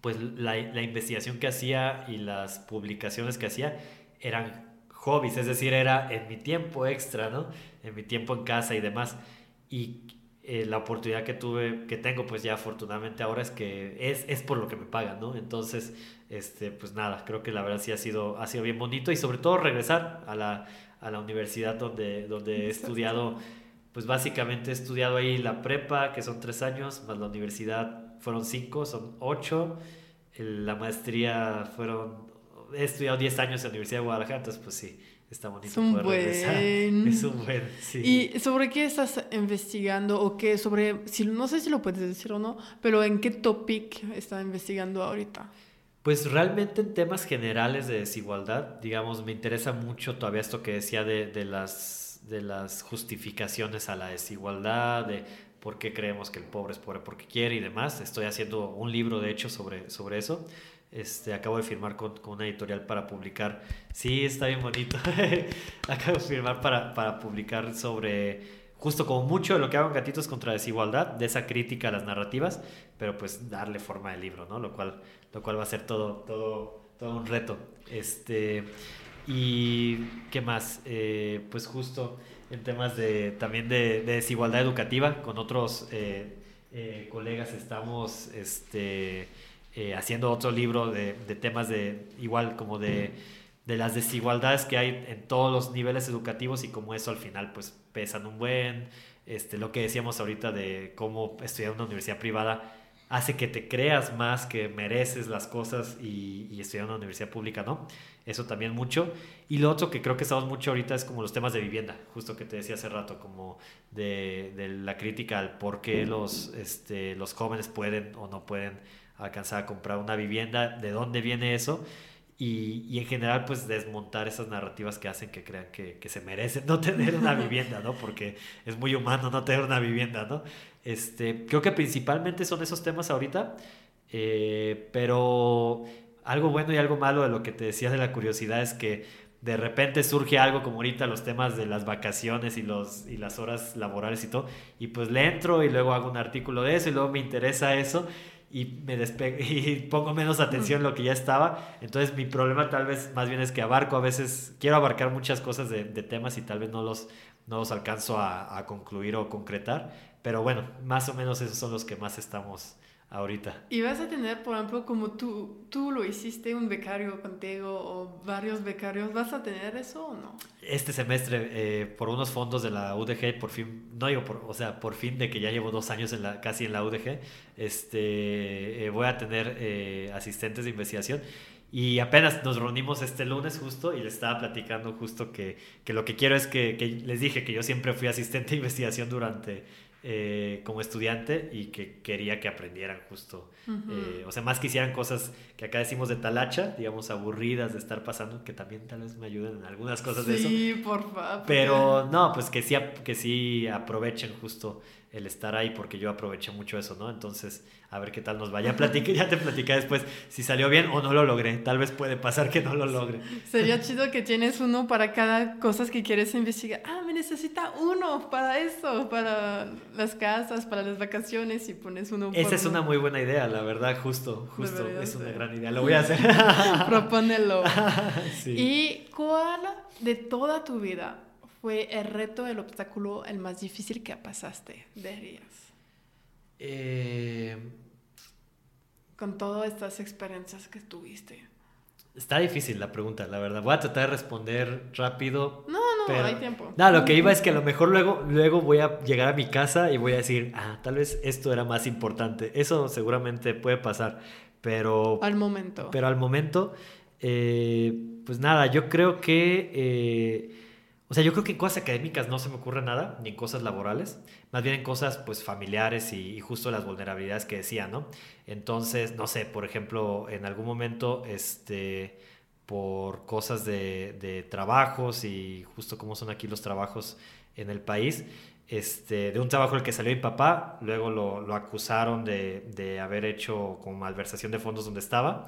pues la, la, investigación que hacía y las publicaciones que hacía eran hobbies, es decir, era en mi tiempo extra, ¿no? En mi tiempo en casa y demás. Y eh, la oportunidad que tuve, que tengo pues ya afortunadamente ahora es que es, es por lo que me pagan, ¿no? Entonces, este, pues nada, creo que la verdad sí ha sido, ha sido bien bonito y sobre todo regresar a la, a la universidad donde, donde he estudiado pues básicamente he estudiado ahí la prepa, que son tres años, más la universidad fueron cinco, son ocho. La maestría fueron, he estudiado diez años en la Universidad de Guadalajara, entonces pues sí, está bonito es un poder buen. regresar. Es un buen, sí. ¿Y sobre qué estás investigando o qué sobre, si, no sé si lo puedes decir o no, pero en qué topic estás investigando ahorita? Pues realmente en temas generales de desigualdad, digamos, me interesa mucho todavía esto que decía de, de las de las justificaciones a la desigualdad, de por qué creemos que el pobre es pobre porque quiere y demás. Estoy haciendo un libro, de hecho, sobre, sobre eso. Este, acabo de firmar con, con una editorial para publicar. Sí, está bien bonito. acabo de firmar para, para publicar sobre justo como mucho de lo que hago en Gatitos contra Desigualdad, de esa crítica a las narrativas, pero pues darle forma de libro, ¿no? Lo cual, lo cual va a ser todo, todo, todo un reto. Este, y qué más, eh, pues justo en temas de, también de, desigualdad educativa, con otros eh, eh, colegas estamos este, haciendo otro libro de, temas de igual como de, las desigualdades que hay en todos los niveles educativos y como eso al final pues pesan un buen, este, lo que decíamos ahorita de cómo estudiar en una universidad privada hace que te creas más que mereces las cosas y, estudiar en una universidad pública, ¿no? Eso también mucho. Y lo otro que creo que estamos mucho ahorita es como los temas de vivienda, justo que te decía hace rato, como de, de la crítica al por qué los, este, los jóvenes pueden o no pueden alcanzar a comprar una vivienda, de dónde viene eso y, y, en general pues desmontar esas narrativas que hacen que crean que, que, se merecen no tener una vivienda, ¿no? Porque es muy humano no tener una vivienda, ¿no? Este, creo que principalmente son esos temas ahorita, eh, pero algo bueno y algo malo de lo que te decía de la curiosidad es que de repente surge algo como ahorita los temas de las vacaciones y, los, y las horas laborales y todo, y pues le entro y luego hago un artículo de eso y luego me interesa eso y me y pongo menos atención en lo que ya estaba. Entonces mi problema tal vez más bien es que abarco a veces, quiero abarcar muchas cosas de, de temas y tal vez no los, no los alcanzo a, a, concluir o concretar. Pero bueno, más o menos esos son los que más estamos ahorita. ¿Y vas a tener, por ejemplo, como tú, tú lo hiciste, un becario contigo o varios becarios, ¿vas a tener eso o no? Este semestre, eh, por unos fondos de la UDG, por fin, no digo, por, o sea, por fin de que ya llevo dos años en la, casi en la UDG, este, eh, voy a tener eh, asistentes de investigación. Y apenas nos reunimos este lunes justo y les estaba platicando justo que, que lo que quiero es que, que les dije que yo siempre fui asistente de investigación durante eh, como estudiante y que quería que aprendieran justo, eh, o sea, más que hicieran cosas que acá decimos de talacha, digamos, aburridas de estar pasando, que también tal vez me ayuden en algunas cosas de eso. Sí, por favor. Pero no, pues que sí, que sí aprovechen justo el estar ahí porque yo aproveché mucho eso, ¿no? Entonces, a ver qué tal nos va. Ya, ya te platicé después si salió bien o no lo logré. Tal vez puede pasar que no lo logre. Sería chido que tienes uno para cada cosa que quieres investigar. Ah, me necesita uno para eso, para las casas, para las vacaciones y pones uno. Esa es una muy buena idea, la verdad, justo, justo. Es una gran idea. Lo voy a hacer. Propónelo. sí. ¿Y cuál de toda tu vida fue el reto, el obstáculo, el más difícil que pasaste, dirías? Eh... Con todas estas experiencias que tuviste. Está difícil la pregunta, la verdad. Voy a tratar de responder rápido. No, no, pero... hay tiempo. No, lo que iba es que a lo mejor luego, luego voy a llegar a mi casa y voy a decir, ah, tal vez esto era más importante. Eso seguramente puede pasar, pero... Al momento. Pero al momento, eh, pues nada, yo creo que... Eh, o sea, yo creo que en cosas académicas no se me ocurre nada, ni en cosas laborales, más bien en cosas pues familiares y, justo las vulnerabilidades que decía, ¿no? Entonces, no sé, por ejemplo, en algún momento, este, por cosas de, trabajos y justo cómo son aquí los trabajos en el país, este, de un trabajo el que salió mi papá, luego lo, acusaron de, de, haber hecho como malversación de fondos donde estaba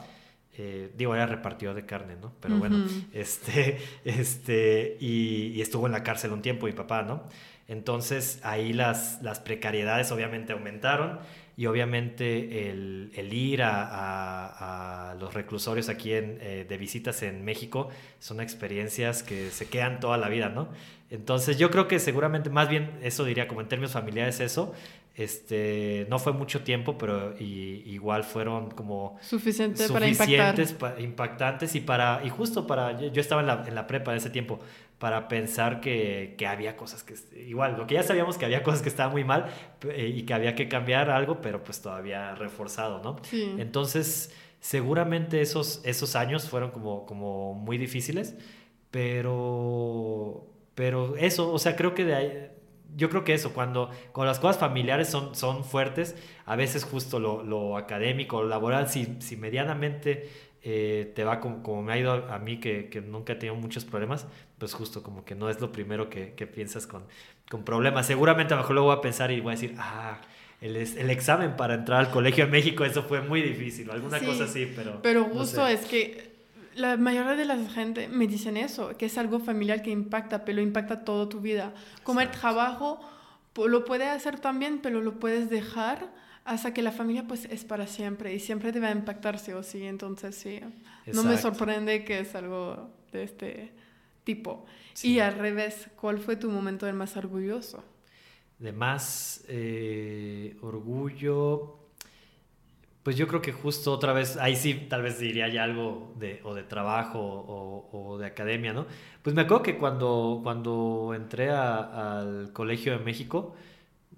eh, digo, era repartidor de carne, ¿no? Pero bueno, este, este, y, estuvo en la cárcel un tiempo mi papá, ¿no? Entonces ahí las, las precariedades obviamente aumentaron y obviamente el, el ir a, a, los reclusorios aquí en, eh, de visitas en México son experiencias que se quedan toda la vida, ¿no? Entonces yo creo que seguramente, más bien eso diría como en términos familiares eso, este, no fue mucho tiempo, pero igual fueron como Suficiente suficientes para impactantes y para y justo para yo, estaba en la, en la, prepa de ese tiempo para pensar que, que, había cosas que igual lo que ya sabíamos que había cosas que estaban muy mal eh, y que había que cambiar algo, pero pues todavía reforzado, ¿no? Entonces seguramente esos esos años fueron como como muy difíciles, pero pero eso, o sea, creo que de ahí yo creo que eso, cuando, cuando las cosas familiares son, son fuertes, a veces justo lo, lo académico, lo laboral, si, si medianamente eh, te va como, como, me ha ido a, mí, que, que, nunca he tenido muchos problemas, pues justo como que no es lo primero que, que piensas con, con problemas. Seguramente a lo mejor luego voy a pensar y voy a decir, ah, el, el, examen para entrar al colegio en México, eso fue muy difícil, alguna cosa así, pero... Pero justo es que la mayoría de la gente me dicen eso, que es algo familiar que impacta, pero impacta toda tu vida. Como el trabajo lo puede hacer también, pero lo puedes dejar hasta que la familia pues es para siempre y siempre debe impactarse o sí, entonces sí, no me sorprende que es algo de este tipo. Y al revés, ¿cuál fue tu momento de más orgulloso? De más eh, orgullo, pues yo creo que justo otra vez, ahí sí tal vez diría ya algo de, o de trabajo o, de academia, ¿no? Pues me acuerdo que cuando, cuando entré al Colegio de México,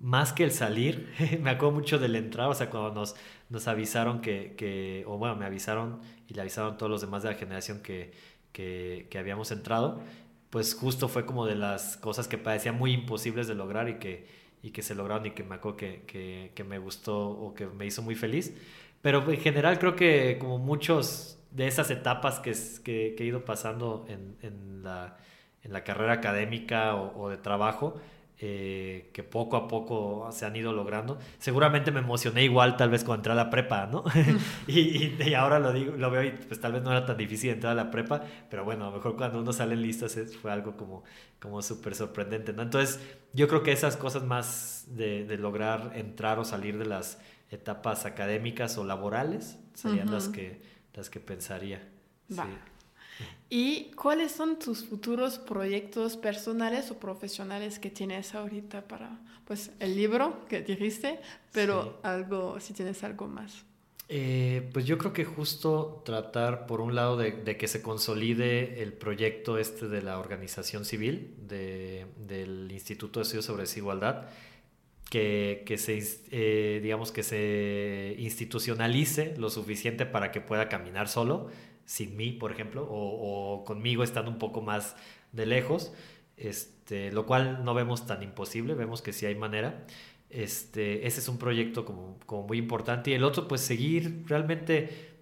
más que el salir, me acuerdo mucho del entrar, o sea, cuando nos, nos avisaron que, que, o bueno, me avisaron y le avisaron todos los demás de la generación que, que, que habíamos entrado, pues justo fue como de las cosas que parecían muy imposibles de lograr y que y que se lograron y que me acuerdo que, que, me gustó o que me hizo muy feliz. Pero en general creo que como muchos de esas etapas que, que, he ido pasando en, en, la, en, la, carrera académica o de trabajo, eh, que poco a poco se han ido logrando. Seguramente me emocioné igual tal vez cuando entré a la prepa, ¿no? y, y, ahora lo, digo, lo veo y pues tal vez no era tan difícil entrar a la prepa, pero bueno, a lo mejor cuando uno sale en listas fue algo como, como súper sorprendente, ¿no? Entonces yo creo que esas cosas más de, de, lograr entrar o salir de las etapas académicas o laborales serían las, que, las que pensaría. Sí. ¿Y cuáles son tus futuros proyectos personales o profesionales que tienes ahorita para, pues, el libro que dijiste, pero algo, si tienes algo más? Eh, pues yo creo que justo tratar, por un lado, de, que se consolide el proyecto este de la organización civil de, del Instituto de Estudios sobre Desigualdad, que, que se, eh, digamos, que se institucionalice lo suficiente para que pueda caminar solo sin mí, por ejemplo, o, conmigo estando un poco más de lejos, este, lo cual no vemos tan imposible, vemos que sí hay manera. Este, ese es un proyecto como, como muy importante. Y el otro, pues seguir realmente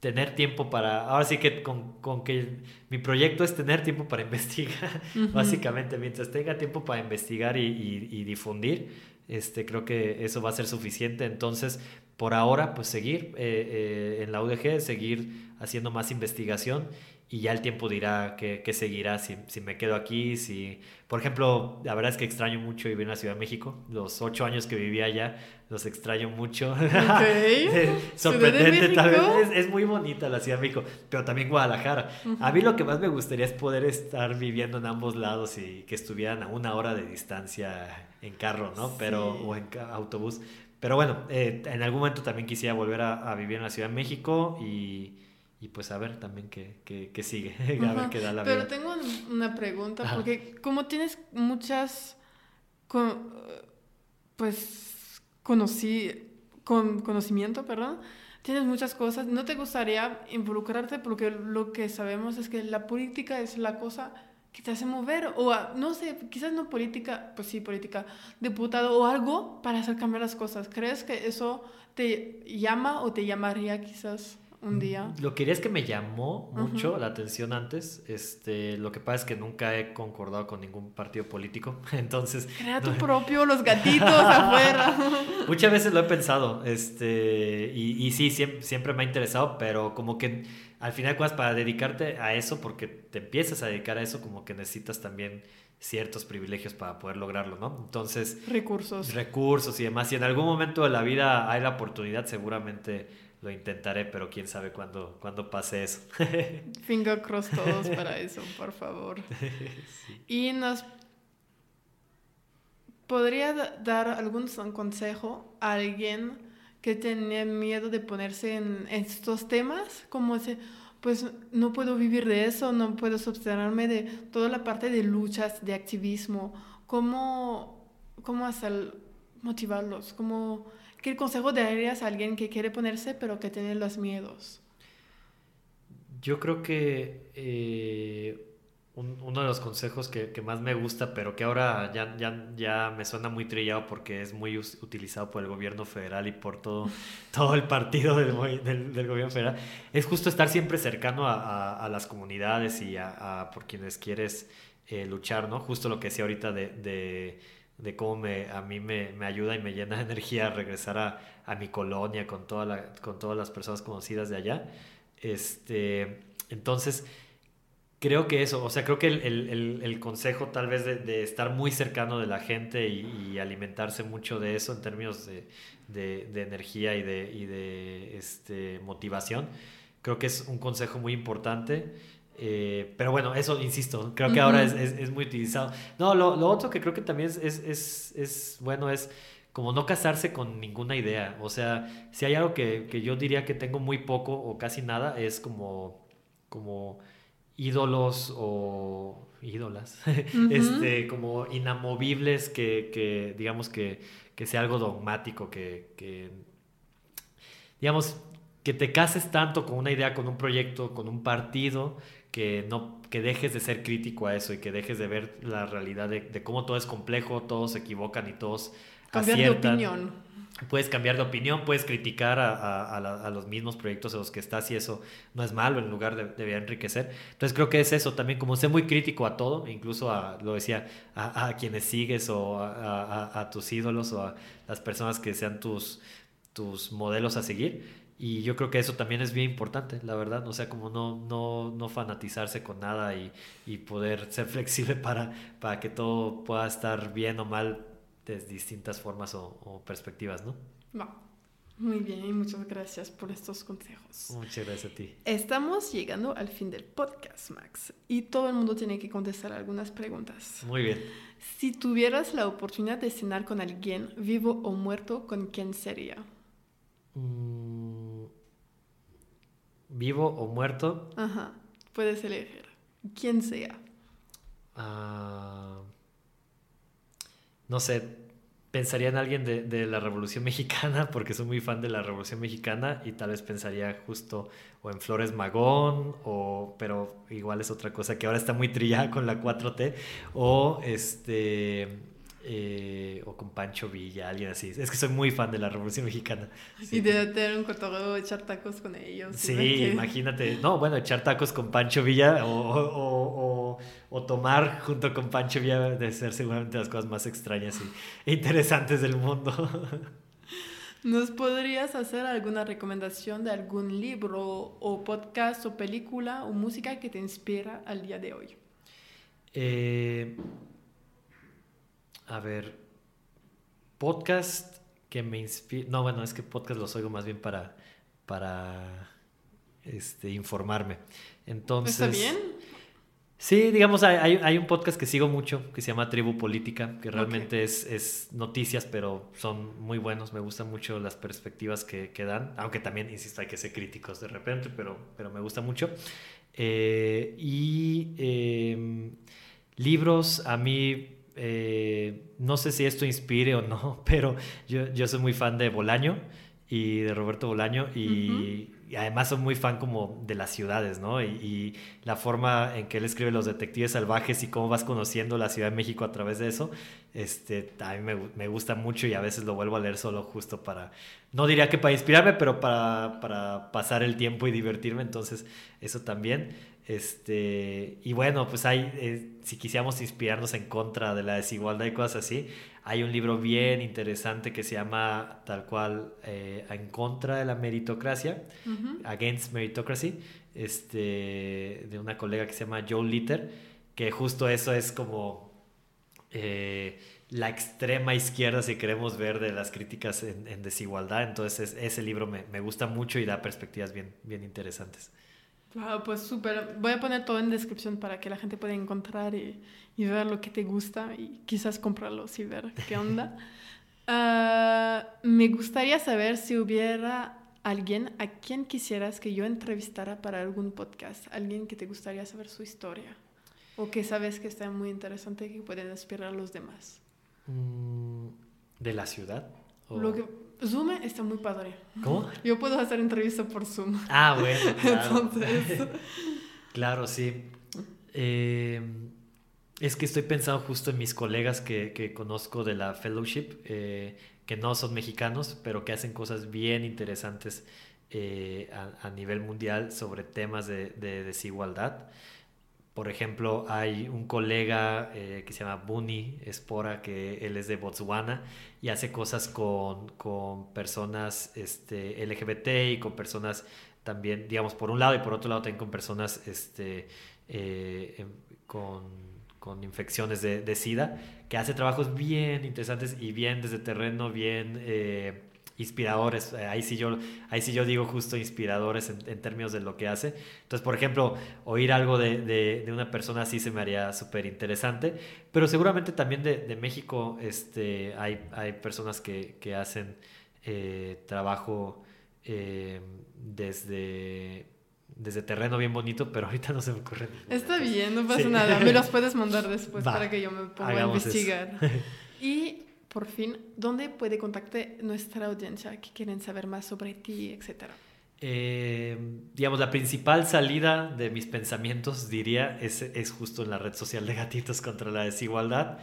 tener tiempo para, ahora sí que con, con, que mi proyecto es tener tiempo para investigar, básicamente, mientras tenga tiempo para investigar y, y, difundir, este, creo que eso va a ser suficiente. Entonces, por ahora, pues seguir eh, eh, en la UDG, seguir haciendo más investigación y ya el tiempo dirá qué, seguirá, si, si, me quedo aquí, si... Por ejemplo, la verdad es que extraño mucho vivir en la Ciudad de México. Los ocho años que viví allá, los extraño mucho. Sorprendente tal vez. Es, muy bonita la Ciudad de México, pero también Guadalajara. A mí lo que más me gustaría es poder estar viviendo en ambos lados y que estuvieran a una hora de distancia en carro, ¿no? Pero, o en autobús. Pero bueno, eh, en algún momento también quisiera volver a, a vivir en la Ciudad de México y y pues a ver también qué, qué, sigue, a ver qué da la Pero tengo una pregunta, porque como tienes muchas, pues, conocí, con conocimiento, perdón, tienes muchas cosas, ¿no te gustaría involucrarte? Porque lo que sabemos es que la política es la cosa que te hace mover, o no sé, quizás no política, pues sí, política, diputado o algo para hacer cambiar las cosas. ¿Crees que eso te llama o te llamaría quizás? Un día. Lo que es que me llamó mucho la atención antes. Este, lo que pasa es que nunca he concordado con ningún partido político. Entonces. Crea tu propio, los gatitos afuera. Muchas veces lo he pensado. Este. Y, y sí, siempre, siempre, me ha interesado, pero como que al final para dedicarte a eso, porque te empiezas a dedicar a eso, como que necesitas también ciertos privilegios para poder lograrlo, ¿no? Entonces... Recursos. Recursos y demás. Si en algún momento de la vida hay la oportunidad, seguramente lo intentaré, pero quién sabe cuándo, cuándo pase eso. Finger cross todos para eso, por favor. Y nos podría dar algún consejo a alguien que tenía miedo de ponerse en estos temas, como ese, pues no puedo vivir de eso, no puedo substituirme de toda la parte de luchas, de activismo, cómo, cómo hacer motivarlos, cómo ¿Qué consejo darías a alguien que quiere ponerse pero que tiene los miedos? Yo creo que eh, uno de los consejos que, que, más me gusta, pero que ahora ya, ya, ya, me suena muy trillado porque es muy utilizado por el gobierno federal y por todo, todo el partido del, del, del gobierno federal, es justo estar siempre cercano a, a, las comunidades y a, por quienes quieres eh, luchar, ¿no? Justo lo que decía ahorita de, de de cómo me, a mí me, me, ayuda y me llena de energía regresar a, a mi colonia con, toda la, con todas las personas conocidas de allá. Este, entonces, creo que eso, o sea, creo que el, el, el consejo tal vez de, estar muy cercano de la gente y, alimentarse mucho de eso en términos de, de energía y de, y este, motivación, creo que es un consejo muy importante. Eh, pero bueno, eso, insisto, creo que uh -huh. ahora es, es, es, muy utilizado. No, lo, lo, otro que creo que también es, es, es, bueno es como no casarse con ninguna idea. O sea, si hay algo que, que yo diría que tengo muy poco o casi nada, es como, como ídolos o ídolas, uh -huh. este, como inamovibles que, que digamos que, que, sea algo dogmático, que, que, digamos, que te cases tanto con una idea, con un proyecto, con un partido, que no que dejes de ser crítico a eso y que dejes de ver la realidad de, de cómo todo es complejo, todos se equivocan y todos cambiar aciertan. de opinión. Puedes cambiar de opinión, puedes criticar a, a, a, la, a, los mismos proyectos en los que estás y eso no es malo en lugar de, de enriquecer. Entonces creo que es eso también, como ser muy crítico a todo, incluso a, lo decía, a, quienes sigues o a, tus ídolos o a las personas que sean tus, tus modelos a seguir y yo creo que eso también es bien importante, la verdad. O sea, como no, no, no fanatizarse con nada y, y poder ser flexible para, para que todo pueda estar bien o mal de distintas formas o, o perspectivas, ¿no? No. Muy bien, y muchas gracias por estos consejos. Muchas gracias a ti. Estamos llegando al fin del podcast, Max, y todo el mundo tiene que contestar algunas preguntas. Muy bien. Si tuvieras la oportunidad de cenar con alguien, vivo o muerto, ¿con quién sería? Mm, vivo o muerto. Ajá, puedes elegir. Quien sea. Uh, no sé, pensaría en alguien de, de, la Revolución Mexicana, porque soy muy fan de la Revolución Mexicana y tal vez pensaría justo o en Flores Magón, o, pero igual es otra cosa que ahora está muy trillada con la 4T, o este eh, o con Pancho Villa, alguien así. Es que soy muy fan de la Revolución Mexicana. Sí. Y de tener un cotorreo, echar tacos con ellos. Sí, imagínate. No, bueno, echar tacos con Pancho Villa o, o, o, o, tomar junto con Pancho Villa de ser seguramente las cosas más extrañas y interesantes del mundo. ¿Nos podrías hacer alguna recomendación de algún libro o podcast o película o música que te inspira al día de hoy? Eh, a ver, podcast que me inspira. No, bueno, es que podcast los oigo más bien para, para este, informarme. Entonces. ¿Está bien? Sí, digamos, hay, hay, un podcast que sigo mucho que se llama Tribu Política, que realmente okay. es, es, noticias, pero son muy buenos. Me gustan mucho las perspectivas que, que, dan, aunque también, insisto, hay que ser críticos de repente, pero, pero me gusta mucho. Eh, y eh, libros, a mí eh, no sé si esto inspire o no, pero yo, yo soy muy fan de Bolaño y de Roberto Bolaño y, uh -huh. y, además soy muy fan como de las ciudades, ¿no? Y, y, la forma en que él escribe Los Detectives Salvajes y cómo vas conociendo la Ciudad de México a través de eso, este, a mí me, me gusta mucho y a veces lo vuelvo a leer solo justo para, no diría que para inspirarme, pero para, para pasar el tiempo y divertirme, entonces eso también. Este, y bueno, pues hay, eh, si quisiéramos inspirarnos en contra de la desigualdad y cosas así, hay un libro bien interesante que se llama tal cual eh, En contra de la meritocracia, uh -huh. Against Meritocracy, este, de una colega que se llama Joe Litter, que justo eso es como eh, la extrema izquierda, si queremos ver, de las críticas en, en desigualdad. Entonces, ese libro me, me, gusta mucho y da perspectivas bien, bien interesantes. Wow, pues súper. Voy a poner todo en descripción para que la gente pueda encontrar y, y ver lo que te gusta y quizás comprarlo y ver qué onda. uh, me gustaría saber si hubiera alguien a quien quisieras que yo entrevistara para algún podcast, alguien que te gustaría saber su historia o que sabes que está muy interesante y que puede inspirar a los demás. Mm, ¿De la ciudad? O... Lo que Zoom está muy padre. ¿Cómo? Yo puedo hacer entrevista por Zoom. Ah, bueno. Claro. Entonces. claro, sí. Eh, es que estoy pensando justo en mis colegas que, que conozco de la fellowship, eh, que no son mexicanos, pero que hacen cosas bien interesantes eh, a, a, nivel mundial sobre temas de, de desigualdad por ejemplo, hay un colega eh, que se llama Buni Espora, que él es de Botswana y hace cosas con, con personas este, LGBT y con personas también, digamos, por un lado y por otro lado también con personas este, eh, em, con, con, infecciones de, de, SIDA, que hace trabajos bien interesantes y bien desde terreno, bien... Eh, inspiradores. Eh, ahí sí yo, ahí sí yo digo justo inspiradores en, términos de lo que hace. Entonces, por ejemplo, oír algo de, de, una persona así se me haría súper interesante. Pero seguramente también de, de, México este, hay, hay personas que, que hacen eh, trabajo eh, desde desde terreno bien bonito, pero ahorita no se me ocurre. Está bien, no pasa nada. Me los puedes mandar después para que yo me ponga a investigar. Y por fin, ¿dónde puede contactar nuestra audiencia que quieren saber más sobre ti, etcétera? Eh, digamos, la principal salida de mis pensamientos, diría, es, es, justo en la red social de Gatitos contra la Desigualdad.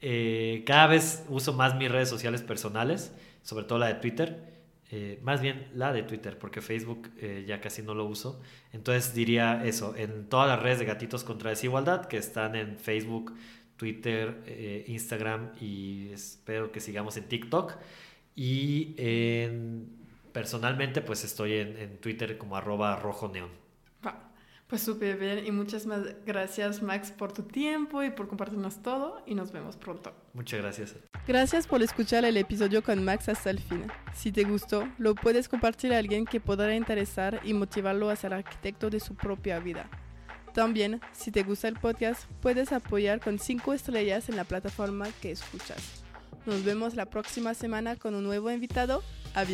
Eh, cada vez uso más mis redes sociales personales, sobre todo la de Twitter. Eh, más bien la de Twitter, porque Facebook ya casi no lo uso. Entonces diría eso, en todas las redes de Gatitos contra la Desigualdad, que están en Facebook, Twitter, eh, Instagram y espero que sigamos en TikTok. Y personalmente pues estoy en, Twitter como arroba rojo neón. Pues súper bien y muchas más gracias Max por tu tiempo y por compartirnos todo y nos vemos pronto. Muchas gracias. Gracias por escuchar el episodio con Max hasta el fin. Si te gustó, lo puedes compartir a alguien que podrá interesar y motivarlo a ser arquitecto de su propia vida. También, si te gusta el podcast, puedes apoyar con 5 estrellas en la plataforma que escuchas. Nos vemos la próxima semana con un nuevo invitado. A